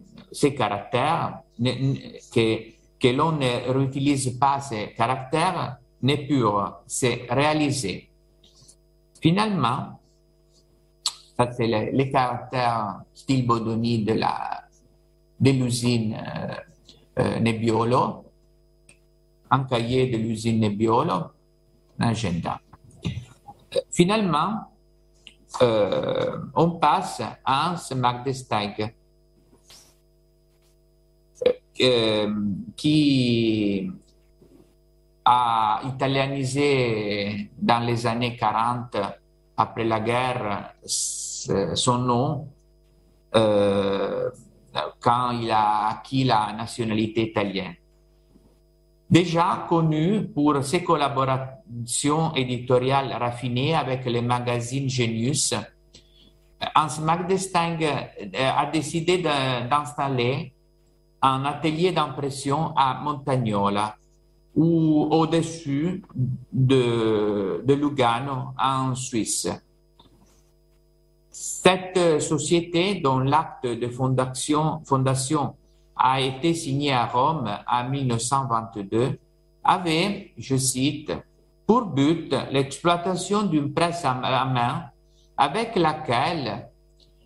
caractères, que, que l'on ne réutilise pas ces caractères, ne purent se réaliser. Finalement, ça c'est les, caractères style Bodoni de la de l'usine euh, euh, Nebbiolo, un cahier de l'usine Nebbiolo, un agenda. Finalement, euh, on passe à Hans Magdesteig, qui a italianisé dans les années 40, après la guerre, son nom euh, quand il a acquis la nationalité italienne. Déjà connu pour ses collaborations éditoriales raffinées avec les magazines Genius, Hans Magdestein euh, a décidé d'installer un atelier d'impression à Montagnola, ou au-dessus de, Lugano en Suisse. Cette société, dont l'acte de fondation, fondation a été signé à Rome en 1922, avait, je cite, pour but l'exploitation d'une presse à main avec laquelle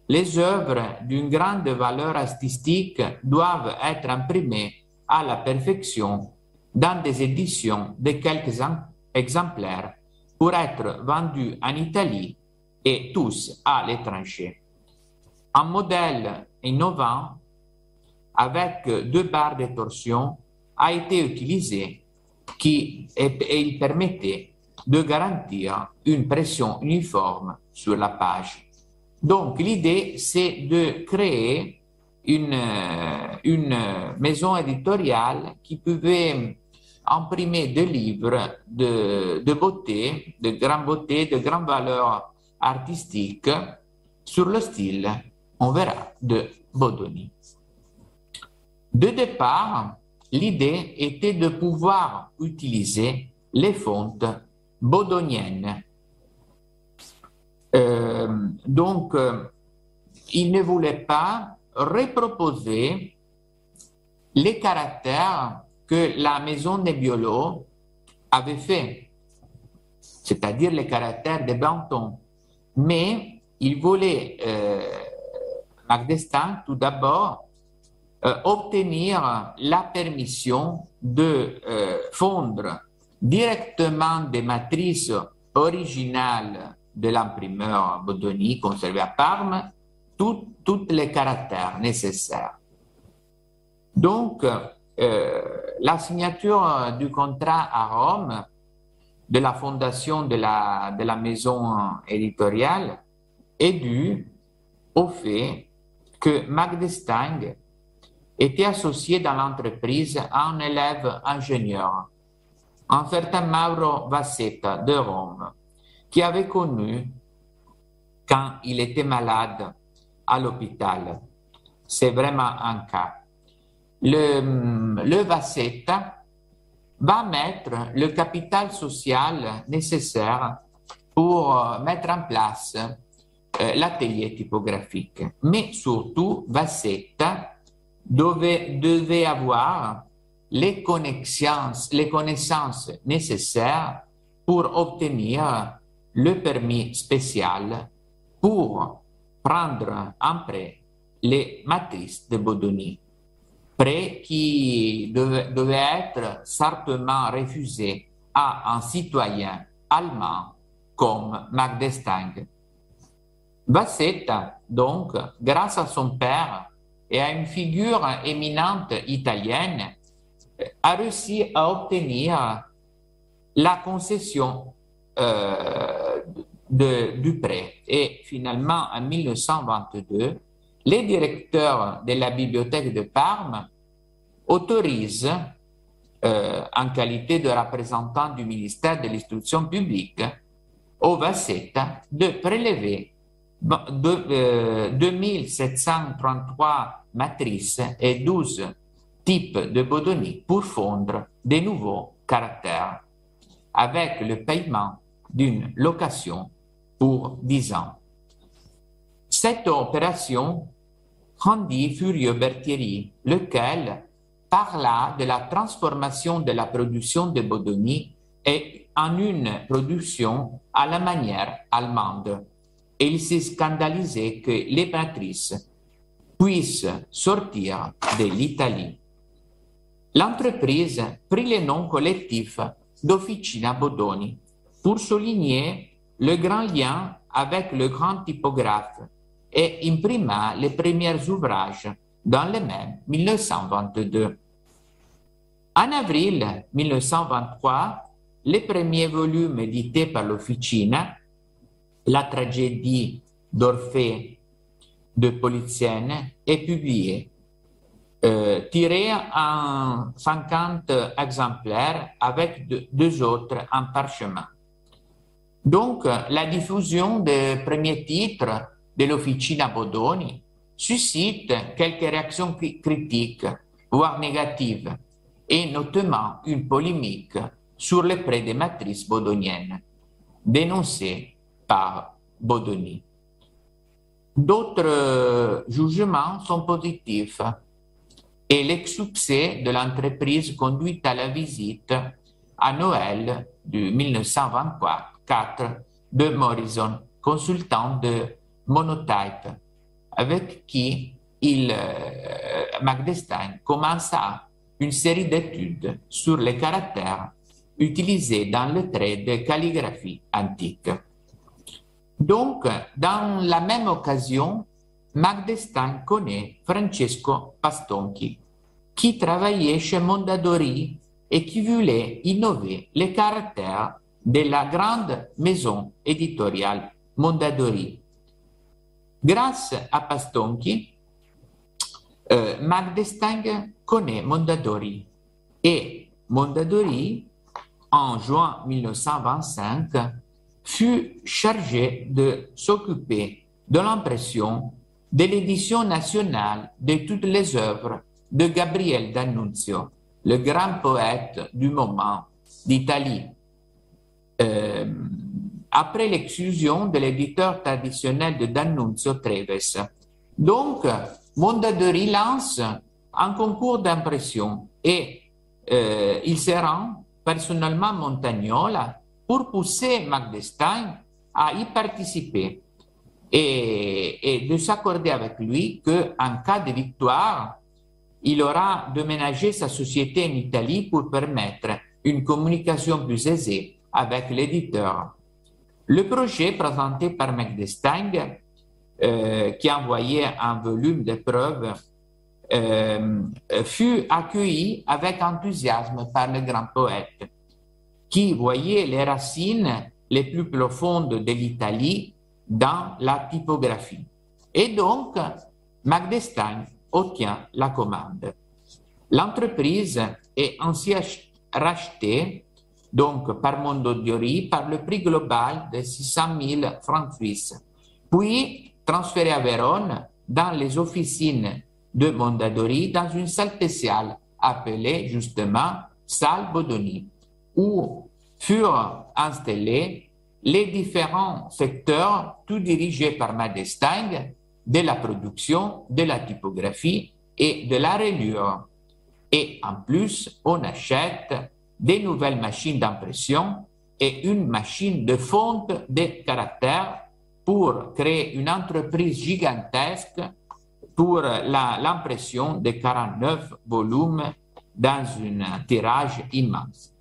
les œuvres d'une grande valeur artistique doivent être imprimées à la perfection dans des éditions de quelques exemplaires pour être vendus en Italie et tous à l'étranger. Un modèle innovant avec deux barres de torsion a été utilisé qui et, il permettait de garantir une pression uniforme sur la page. Donc l'idée, c'est de créer une, une maison éditoriale qui pouvait imprimer des livres de, de beauté, de grande beauté, de grande valeur artistique sur le style, on verra, de Bodoni. De départ, l'idée était de pouvoir utiliser les fontes bodoniennes. Euh, donc, euh, il ne voulait pas reproposer les caractères que la maison Nebbiolo avait fait, c'est-à-dire les caractères de Banton. Mais il voulait, euh, tout d'abord, euh, obtenir la permission de fondre directement des matrices originales de l'imprimeur Bodoni conservé à Parme tous les caractères nécessaires. Donc, euh, la signature du contrat à Rome de la fondation de la, maison éditoriale est due au fait que Magdestein était associé dans l'entreprise à un élève ingénieur, un certain Mauro Vassetta de Rome, qui avait connu quand il était malade à l'hôpital. C'est vraiment un cas le, le Vassetta va mettre le capital social nécessaire pour euh, mettre en place euh, l'atelier typographique. Mais surtout, Vassetta devait, devait avoir les connaissances, les connaissances nécessaires pour obtenir le permis spécial pour prendre en prêt les matrices de Bodoni prêt qui devait, être certainement refusé à un citoyen allemand comme Magdestein. Vassetta, donc, grâce à son père, et à une figure éminente italienne, a réussi à obtenir la concession euh, du prêt. Et finalement, en 1922, les directeurs de la bibliothèque de Parme autorisent, euh, en qualité de représentant du ministère de l'instruction publique, au Vassetta de prélever de, 2733 euh, matrices et 12 types de Bodoni pour fondre des nouveaux caractères avec le paiement d'une location pour 10 ans. Cette opération rendit furieux Berthieri, lequel parla de la transformation de la production de Bodoni en une production à la manière allemande. Et il s'est scandalisé que les matrices puissent sortir de l'Italie. L'entreprise prit le nom collectif d'Officina Bodoni pour souligner le grand lien avec le grand typographe et imprima les premiers ouvrages dans le même 1922. En avril 1923, les premiers volumes édités par l'Officina, la tragédie d'Orphée de Polizienne, est publié, euh, tiré en 50 exemplaires avec deux autres en parchemin. Donc, la diffusion des premiers titres de l'Officina Bodoni suscite quelques réactions critiques, voire négatives, et notamment une polémique sur les prêts des matrices dénoncées par Bodoni. D'autres jugements sont positifs et l'ex-succès de l'entreprise conduit à la visite à Noël de 1924 de Morrison, consultant de Monotype, avec qui il, euh, commença une série d'études sur les caractères utilisés dans le trait de calligraphie antique. Donc, dans la même occasion, Magdestein connaît Francesco Pastonchi, qui travaillait chez Mondadori et qui voulait innover les caractères de la grande maison éditoriale Mondadori. Grâce à Pastonchi, euh, Magdestein connaît Mondadori et Mondadori, en juin 1925, fut chargé de s'occuper de l'impression de l'édition nationale de toutes les œuvres de Gabriel D'Annunzio, le grand poète du moment d'Italie. Euh, après l'exclusion de l'éditeur traditionnel de D'Annunzio Treves. Donc, Mondadori lance un concours d'impression. Et euh, il se rend personnellement à Montagnola pour pousser Magdestein à y participer. Et, de s'accorder avec lui qu'en cas de victoire, il aura déménagé sa société en Italie pour permettre une communication plus aisée avec l'éditeur. Le projet présenté par Magdestein, euh, qui envoyait un volume de preuves, euh, fut accueilli avec enthousiasme par le grand poète, qui voyait les racines les plus profondes de l'Italie dans la typographie. Et donc, Magdestein obtient la commande. L'entreprise est ainsi rachetée donc par Mondodiori par le prix global de 600 000 francs suisses, puis transférée à Vérone dans les officines de Mondadori dans une salle spéciale appelée justement salle Bodoni, où furent installés les différents secteurs, tout dirigés par Madestein, de la production, de la typographie et de la reliure. Et en plus, on achète des nouvelles machines d'impression et une machine de fonte des caractères pour créer une entreprise gigantesque pour l'impression de 49 volumes dans un tirage immense.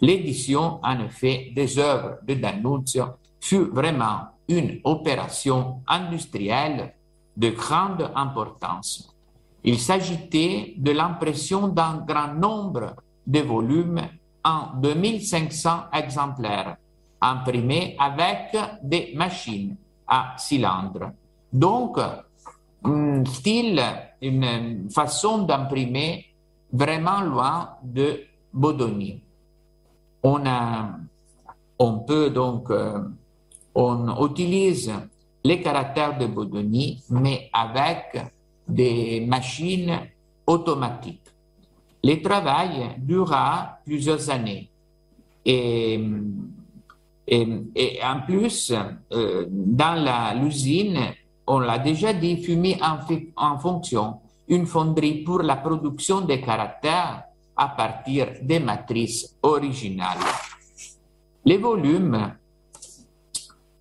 L'édition, en effet, des œuvres de D'Annunzio fut vraiment une opération industrielle de grande importance. Il s'agitait de l'impression d'un grand nombre de volumes en 2500 exemplaires, imprimés avec des machines à cylindres. Donc, un style, une façon d'imprimer vraiment loin de Bodoni. On, a, on peut donc, euh, on utilise les caractères de Bodoni, mais avec des machines automatiques. Le travail dura plusieurs années. Et, en plus, euh, dans l'usine, on l'a déjà dit, fut mis en, en, fonction une fonderie pour la production des caractères à partir des matrices originales. Les volumes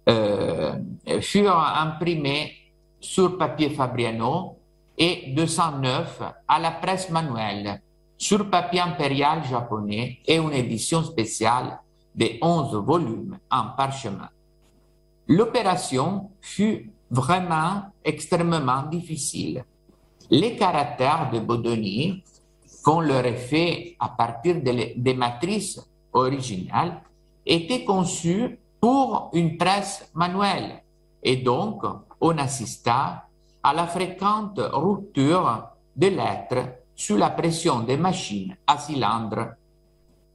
euh, furent imprimés sur papier Fabriano et 209 à la presse manuelle sur papier impérial japonais et une édition spéciale de 11 volumes en parchemin. L'opération fut vraiment extrêmement difficile. Les caractères de Bodoni, qu'on leur ait fait à partir des matrices originales, étaient conçus pour une presse manuelle et donc on assista à la fréquente rupture des lettres sous la pression des machines à cylindres.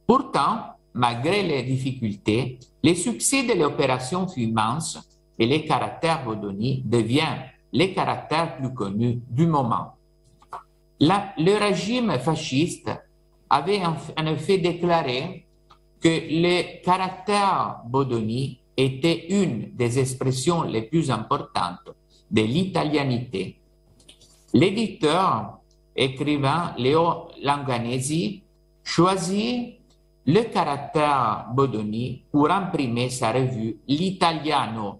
Pourtant, malgré les difficultés, le succès de l'opération fut et les caractères Bodoni deviennent les caractères plus connus du moment. le régime fasciste avait en effet déclaré que les caractères Bodoni étaient une des expressions les plus importantes de l'italianité. L'éditeur écrivain Léo Langanesi choisit le caractère Bodoni pour imprimer sa revue L'Italiano,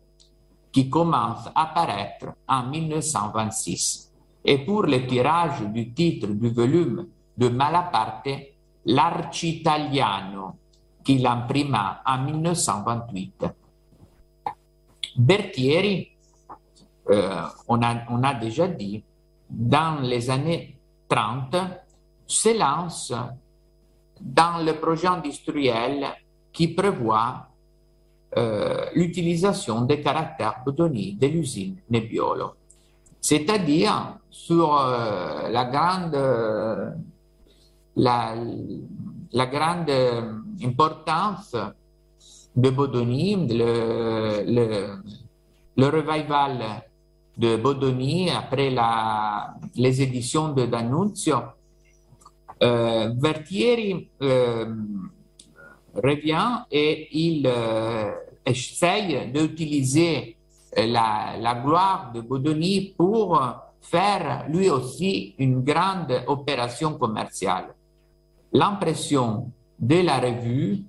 qui commence à paraître en 1926, et pour le tirage du titre du volume de Malaparte, L'Arcitaliano, qu'il imprima en 1928. Berthieri, euh, on, a, on a déjà dit, dans les années 30 se lance dans le projet industriel qui prévoit euh, l'utilisation des caractères botoniques de l'usine Nebbiolo. C'est-à-dire sur euh, la grande, la, grande importance de Bodoni, le revival de Bodoni après la, les éditions de D'Annunzio, euh, Vertieri euh, revient et il euh, essaye d'utiliser la, la, gloire de Bodoni pour faire lui aussi une grande opération commerciale. L'impression de la revue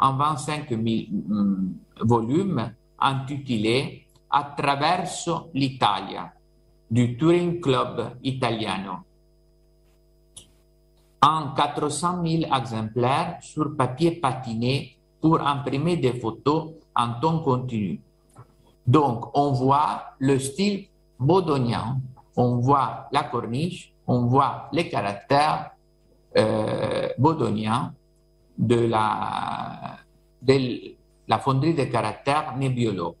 en 25 000 mm, volumes intitulée attraverso l'Italia du Touring Club italiano en 400 000 exemplaires sur papier patiné pour imprimer des photos en ton continu. Donc, on voit le style baudonien, on voit la corniche, on voit les caractères euh, baudoniens de la, de la fonderie de caractères Nebbiolo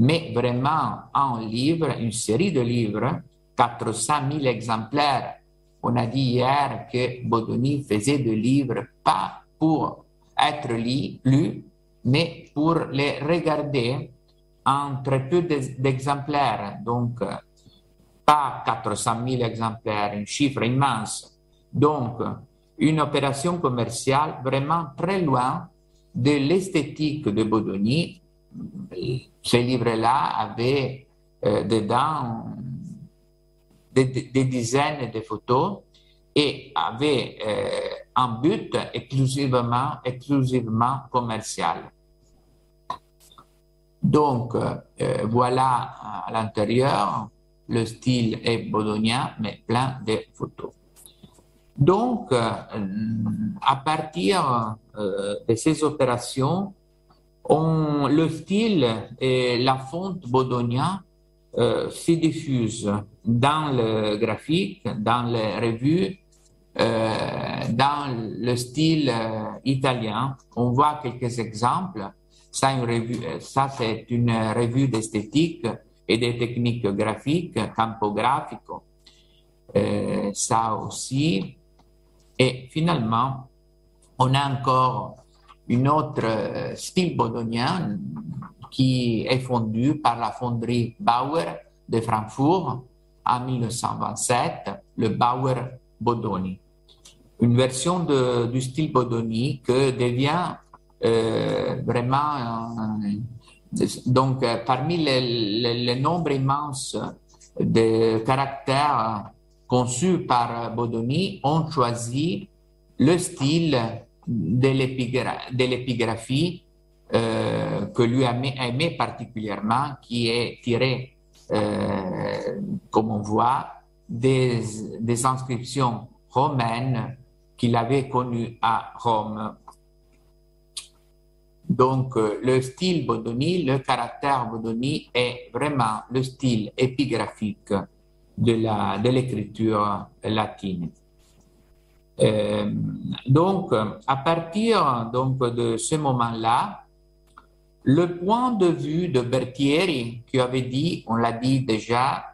mais vraiment un livre, une série de livres, 400 000 exemplaires. On a dit hier que Bodoni faisait des livres pas pour être lus, mais pour les regarder en très peu d'exemplaires. Donc, pas 400 000 exemplaires, un chiffre immense. Donc, une opération commerciale vraiment très loin de l'esthétique de Bodoni ce livre-là avait euh, dedans des, dizaines de photos et avait euh, un but exclusivement, exclusivement commercial. Donc, euh, voilà à l'intérieur, le style est bodonien, mais plein de photos. Donc, à partir de ces opérations, on, le style et la fonte bodonien euh, se diffuse dans le graphique, dans les revues, euh, dans le style euh, italien. On voit quelques exemples. Revue, ça c'est une revue d'esthétique et des techniques graphiques, campographico. Euh, ça aussi. Et finalement, on a encore une autre style bodonien qui est fondu par la fonderie Bauer de Francfort en 1927, le Bauer Bodoni. Une version du style Bodoni que devient euh, vraiment euh, donc euh, parmi les, nombres immenses de caractères conçus par Bodoni, on choisit le style de l'épigraphie euh, que lui aimait, particulièrement, qui est tiré, euh, comme on voit, des, inscriptions romaines qu'il avait connues à Rome. Donc, euh, le style Bodoni, le caractère Bodoni est vraiment le style épigraphique de l'écriture latine. Euh, donc, à partir donc, de ce moment-là, le point de vue de Berthieri, qui avait dit, on l'a dit déjà,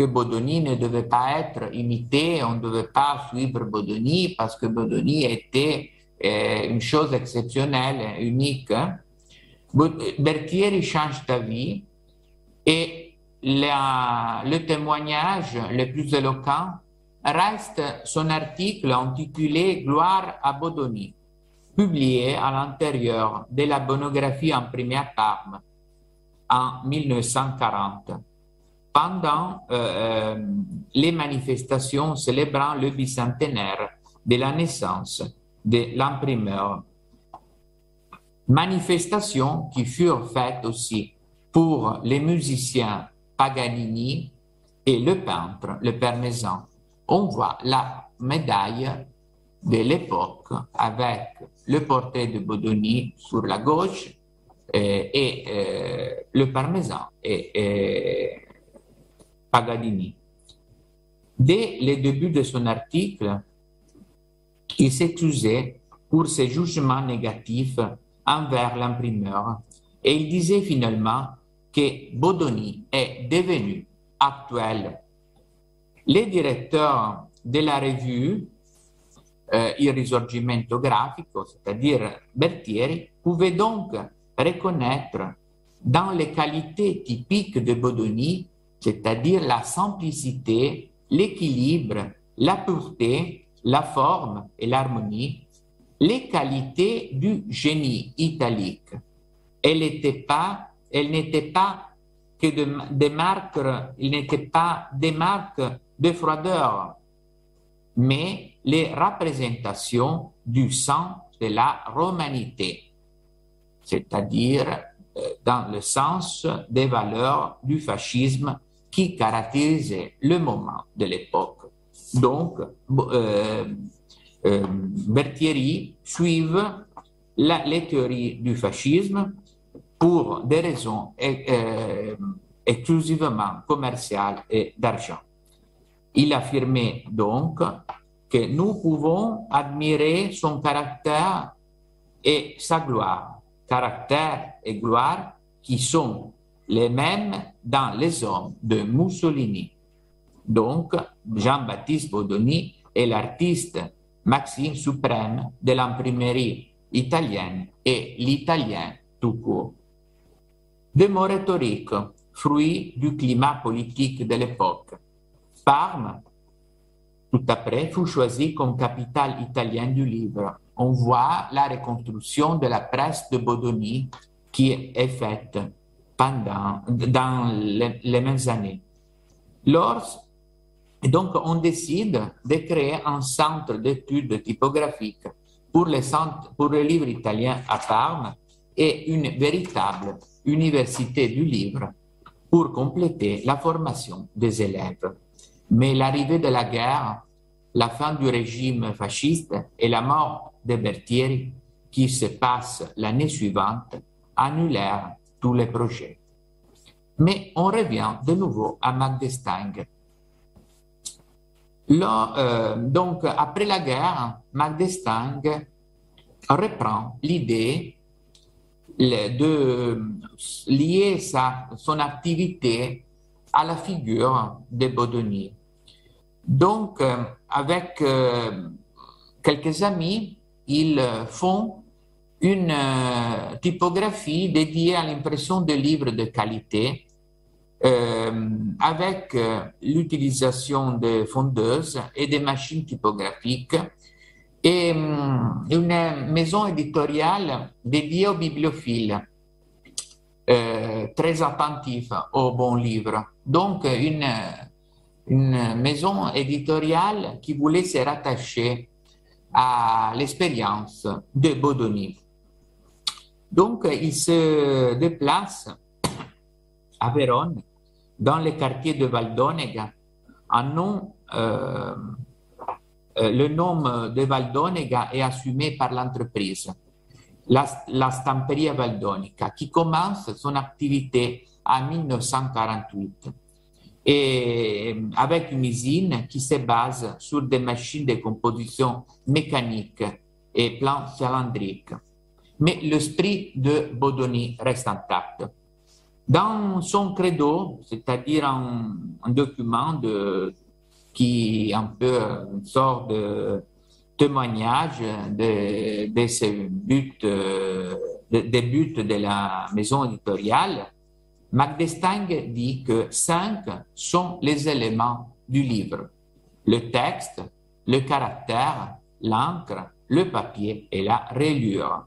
que Bodoni ne devait pas être imité, on ne devait pas suivre Bodoni parce que Bodoni était euh, une chose exceptionnelle, unique. Berthieri change d'avis et le témoignage le plus éloquent reste son article intitulé Gloire à Bodoni publié à l'intérieur de la monographie imprimée à Parme en 1940, pendant euh, euh, les manifestations célébrant le bicentenaire de la naissance de l'imprimeur. Manifestations qui furent faites aussi pour les musiciens Paganini et le peintre, le Parmesan. On voit la médaille de l'époque avec le portrait de Bodoni sur la gauche euh, et euh, le parmesan et, et Pagadini. Dès le début de son article, il s'excusait pour ses jugements négatifs envers l'imprimeur et il disait finalement que Bodoni est devenu actuel. Les de la revue euh, il risorgimento grafico, c'est-à-dire Berthieri, pouvait donc reconnaître dans les qualités typiques de Bodoni, c'est-à-dire la simplicité, l'équilibre, la pureté, la forme et l'harmonie, les qualités du génie italique. Elle n'était pas, elle n'était pas que marques, il n'était pas des marques de froideur, mais les représentations du sang de la romanité, c'est-à-dire euh, dans le sens des valeurs du fascisme qui caractérisaient le moment de l'époque. Donc, euh, euh, Berthieri suive la, les théories du fascisme pour des raisons euh, exclusivement commerciales et d'argent. Il affirmait donc que nous pouvons admirer son caractère et sa gloire, caractère et gloire qui sont les mêmes dans les hommes de Mussolini. Donc, Jean-Baptiste Bodoni est l'artiste maxime suprême de l'imprimerie italienne et l'italien tout court. De mots rhétoriques, fruit du climat politique de l'époque. Parme tout après fut choisi comme capitale italienne du livre. On voit la reconstruction de la presse de Bodoni qui est faite pendant, dans les, mêmes années. Lors, donc, on décide de créer un centre d'études typographiques pour les, centres, pour les livres italiens à Parme et une véritable université du livre pour compléter la formation des élèves. Mais l'arrivée de la guerre, la fin du régime fasciste et la mort de Berthieri, qui se passe l'année suivante, annulèrent tous les projets. Mais on revient de nouveau à Magdestang. Là, euh, donc, après la guerre, Magdestang reprend l'idée de lier sa, son activité à la figure de Baudonnier. Donc, euh, avec euh, quelques amis, ils font une euh, typographie dédiée à l'impression de livres de qualité avec l'utilisation de fondeuses et des machines typographiques et hum, une maison éditoriale dédiée aux bibliophiles, très attentifs aux bons livres. Donc, une une maison éditoriale qui voulait se rattacher à l'expérience de Bodoni. Donc, il se déplace à Vérone, dans le quartier de Valdonega, en nom, euh, euh, le nom de Valdonega est assumé par l'entreprise, la, la Stamperia Valdonica, qui commence son activité en 1948 et avec une usine qui se base sur des machines de composition mécanique et plan cylindrique. Mais l'esprit de Bodoni reste intact. Dans son credo, c'est-à-dire un, document de, qui un peu une sorte de témoignage de, buts, de, des buts de la maison éditoriale, Magdestang dit que cinq sont les éléments du livre. Le texte, le caractère, l'encre, le papier et la reliure.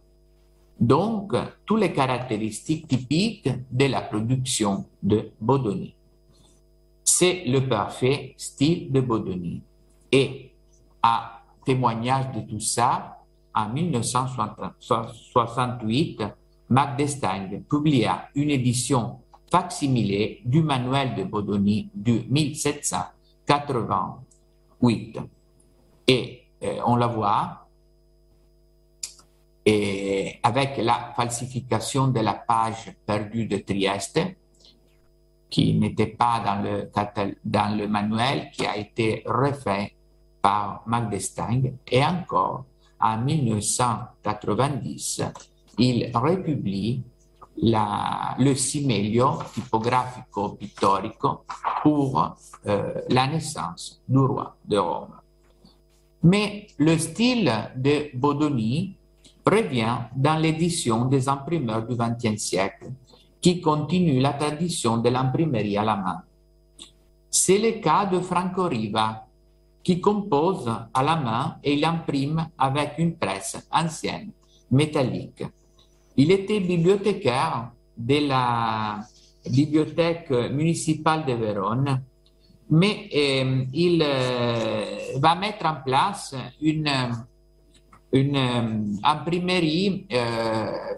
Donc, toutes les caractéristiques typiques de la production de Bodoni. C'est le parfait style de Bodoni. Et à témoignage de tout ça, en 1968, Magdestang publia une édition facsimilé du manuel de Bodoni de 1788. Et euh, on la voit, avec la falsification de la page perdue de Trieste, qui n'était pas dans le, manuel, qui a été refait par Magdestang, et encore en 1990, il republie la, le simelio typographico-pittorico pour euh, la naissance du roi de Rome. Mais le style de Bodoni revient dans l'édition des imprimeurs du XXe siècle, qui continue la tradition de l'imprimerie à la main. C'est le cas de Franco Riva, qui compose à la main et il imprime avec une presse ancienne, métallique. Il était bibliothécaire de la bibliothèque municipale de Vérone, mais euh, il euh, va mettre en place une, une euh, imprimerie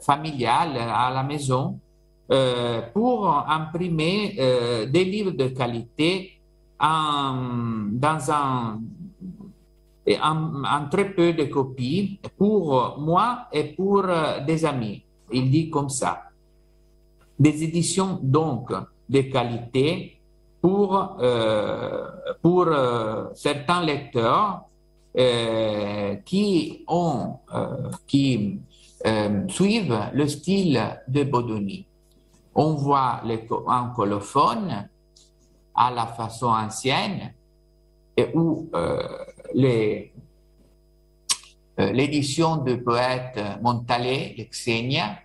familiale à la maison pour imprimer des livres de qualité dans un très peu de copies pour moi et pour des amis il dit comme ça. Des éditions donc de qualité pour, euh, euh, certains lecteurs euh, qui, suivent le style de Bodoni. On voit un colophone à la façon ancienne et où les l'édition du poète Montalé, Xenia,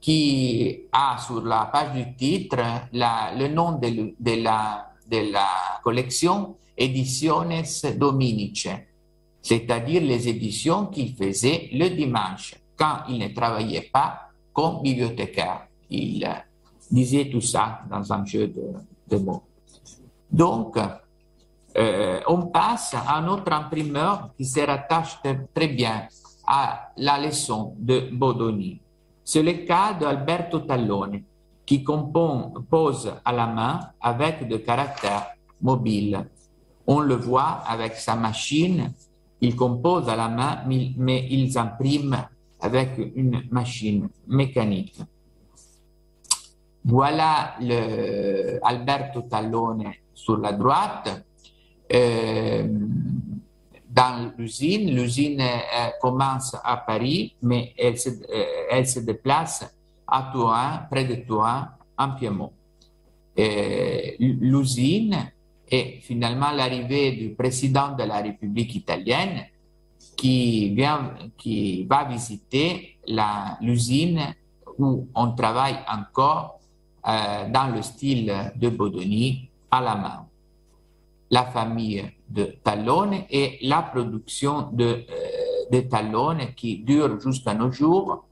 qui a sur la page du titre le nom de, la, de la collection Ediciones Dominice, c'est-à-dire les éditions qu'il faisait le dimanche, quand il ne travaillait pas comme bibliothécaire. Il disait tout ça dans un jeu de, de mots. Donc, euh, on passe à un autre imprimeur qui se rattache très bien à la leçon de Bodoni. C'est le cas d'Alberto Tallone, qui compose à la main avec des caractères mobiles. On le voit avec sa machine, il compose à la main, mais il imprime avec une machine mécanique. Voilà Alberto Tallone sur la droite. Euh, dans l'usine, l'usine euh, commence à Paris, mais elle se, euh, déplace à Tours, près de Tours, en Piémont. L'usine est finalement l'arrivée du président de la République italienne qui, vient, qui va visiter l'usine où on travaille encore dans le style de Bodoni à la main. La famille de Talone et la production de, euh, de qui dure jusqu'à nos jours.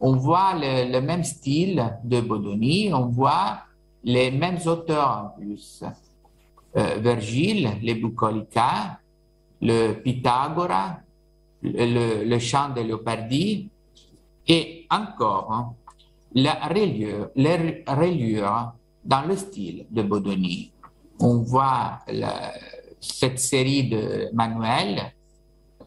On voit le, même style de Bodoni, on voit les mêmes auteurs en plus. Euh, Virgile, les bucolica, le Pythagore, le, chant de Léopardi, et encore hein, les reliures dans le style de Bodoni. On voit cette série de manuels,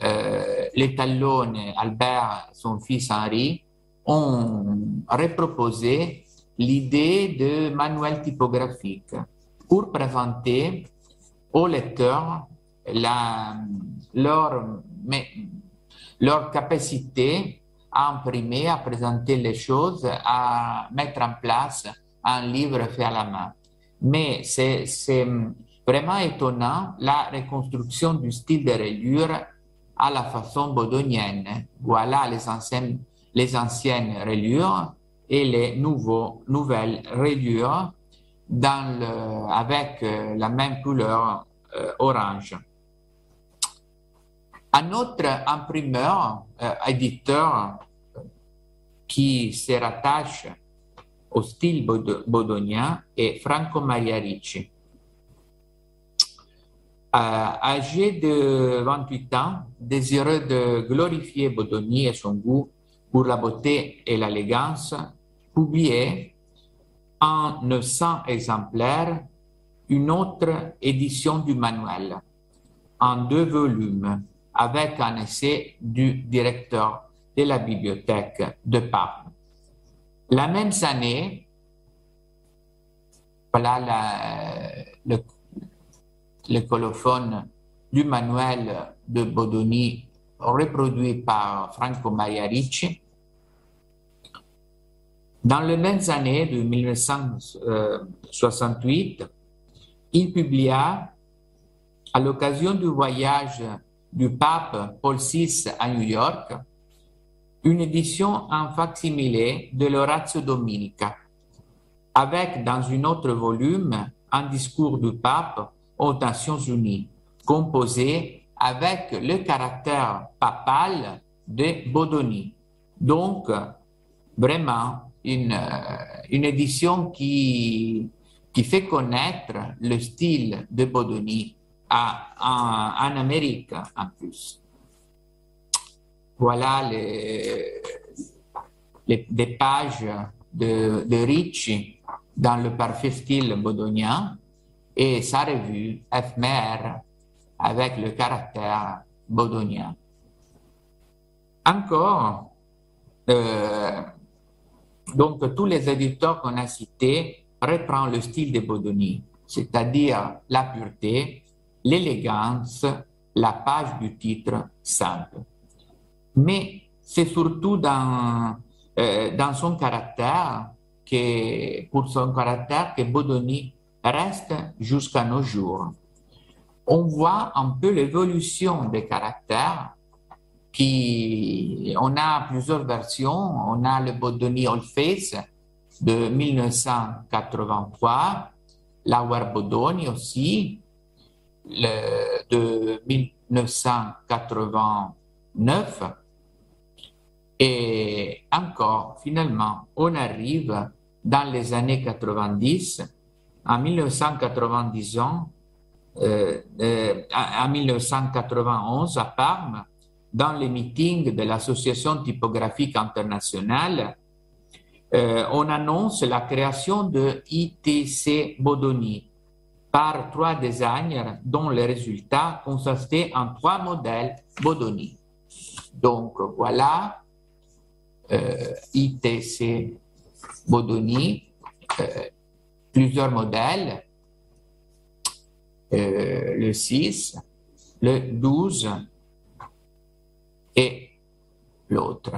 euh, les talons, Albert, son fils Henri, ont reproposé l'idée de manuel typographique pour présenter aux lecteurs leur, leur capacité à imprimer, à présenter les choses, à mettre en place un livre fait à la main. Mais c'est vraiment étonnant la reconstruction du style de reliure à la façon bodonienne. Voilà les anciennes, les anciennes reliures et les nouveaux, nouvelles reliures avec euh, la même couleur euh, orange. Un autre imprimeur, euh, éditeur qui se rattache au style bodonien est Franco Maria Ricci. âgé de 28 ans, désireux de glorifier Bodoni et son goût pour la beauté et l'élégance, publiait en 900 exemplaires une autre édition du manuel en deux volumes avec un essai du directeur de la bibliothèque de Parme. La même année, voilà le, le, colophone du manuel de Bodoni reproduit par Franco Maria Ricci. Dans les mêmes années de 1968, il publia, à l'occasion du voyage du pape Paul VI à New York, une édition en facsimilé de l'Oratio Dominica, avec dans un autre volume un discours du pape aux Nations Unies, composé avec le caractère papal de Bodoni. Donc, vraiment, une, une édition qui, qui fait connaître le style de Bodoni en Amérique en plus. Voilà les, les, pages de, de Ricci dans le parfait style bodonien et sa revue éphémère avec le caractère bodonien. Encore, euh, donc tous les éditeurs qu'on a cités reprennent le style de Bodoni, c'est-à-dire la pureté, l'élégance, la page du titre simple mais c'est surtout dans, euh, dans son caractère, que, pour son caractère que Bodoni reste jusqu'à nos jours. On voit un peu l'évolution des caractères on a plusieurs versions. On a le Bodoni Old Face de 1983, l'Auer Bodoni aussi, de 1989, et encore, finalement, on arrive dans les années 90, en 1990, euh, euh, en 1991 à Parme, dans les meetings de l'Association typographique internationale, euh, on annonce la création de ITC Bodoni par trois designers dont les résultats consistaient en trois modèles Bodoni. Donc voilà euh, ITC Bodoni plusieurs modèles, le 6, le 12 et l'autre.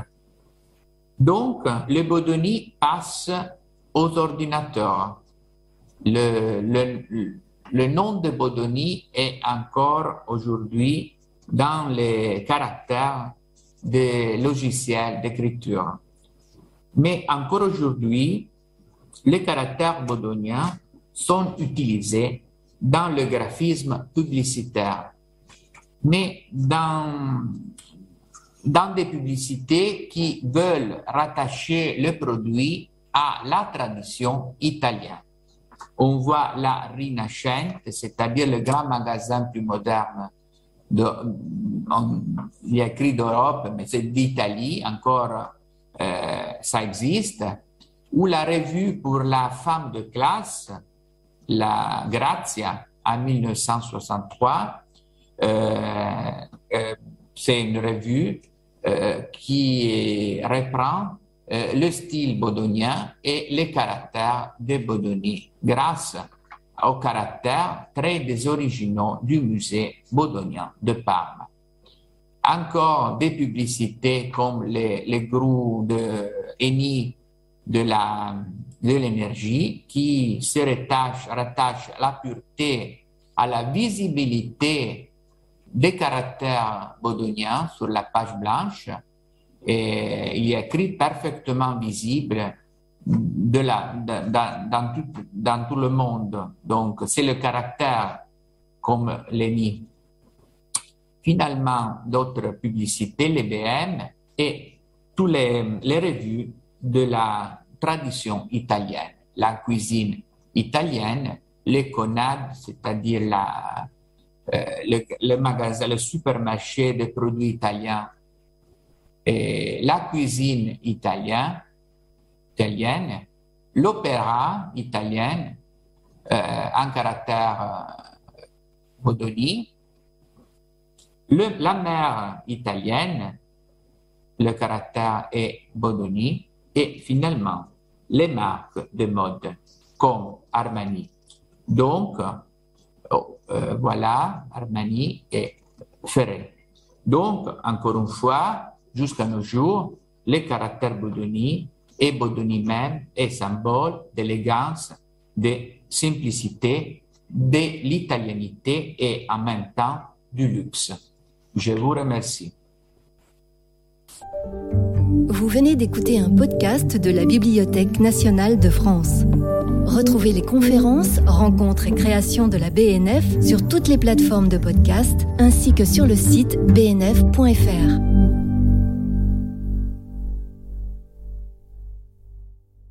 Donc, le Bodoni passe aux ordinateurs. Le, le, le nom de Bodoni est encore aujourd'hui dans les caractères des logiciels d'écriture. Mais encore aujourd'hui, les caractères bodoniens sont utilisés dans le graphisme publicitaire, mais dans, dans des publicités qui veulent rattacher le produit à la tradition italienne. On voit la Rinascente, c'est-à-dire le grand magasin plus moderne on, il y a écrit d'Europe, mais c'est d'Italie, encore euh, ça existe, ou la revue pour la femme de classe, la Grazia, en 1963, euh, euh, c'est une revue qui reprend le style bodonien et les caractères de Bodoni grâce au caractère très des originaux du musée bodonien de Parme. Encore des publicités comme les, les grous de Eni de l'énergie qui se rattache, rattache la pureté à la visibilité des caractères bodoniens sur la page blanche et il est écrit parfaitement visible de la, dans, tout, dans, tout, le monde. Donc, c'est le caractère comme l'ENI. Finalement, d'autres publicités, les BM et toutes les, les revues de la tradition italienne, la cuisine italienne, les conades, c'est-à-dire la, euh, le, le, magasin, le supermarché de produits italiens, et la cuisine italienne, italienne l'opéra italien euh, en caractère euh, bodoni, la mer italienne, le caractère est bodoni, et finalement les marques de mode comme Armani. Donc, oh, euh, voilà, Armani et Ferré. Donc, encore une fois, jusqu'à nos jours, les caractères bodoni et bodoni même est symbole d'élégance, de simplicité, de l'italianité et en même temps du luxe. Je vous remercie. Vous venez d'écouter un podcast de la Bibliothèque nationale de France. Retrouvez les conférences, rencontres et créations de la BNF sur toutes les plateformes de podcast ainsi que sur le site bnf.fr.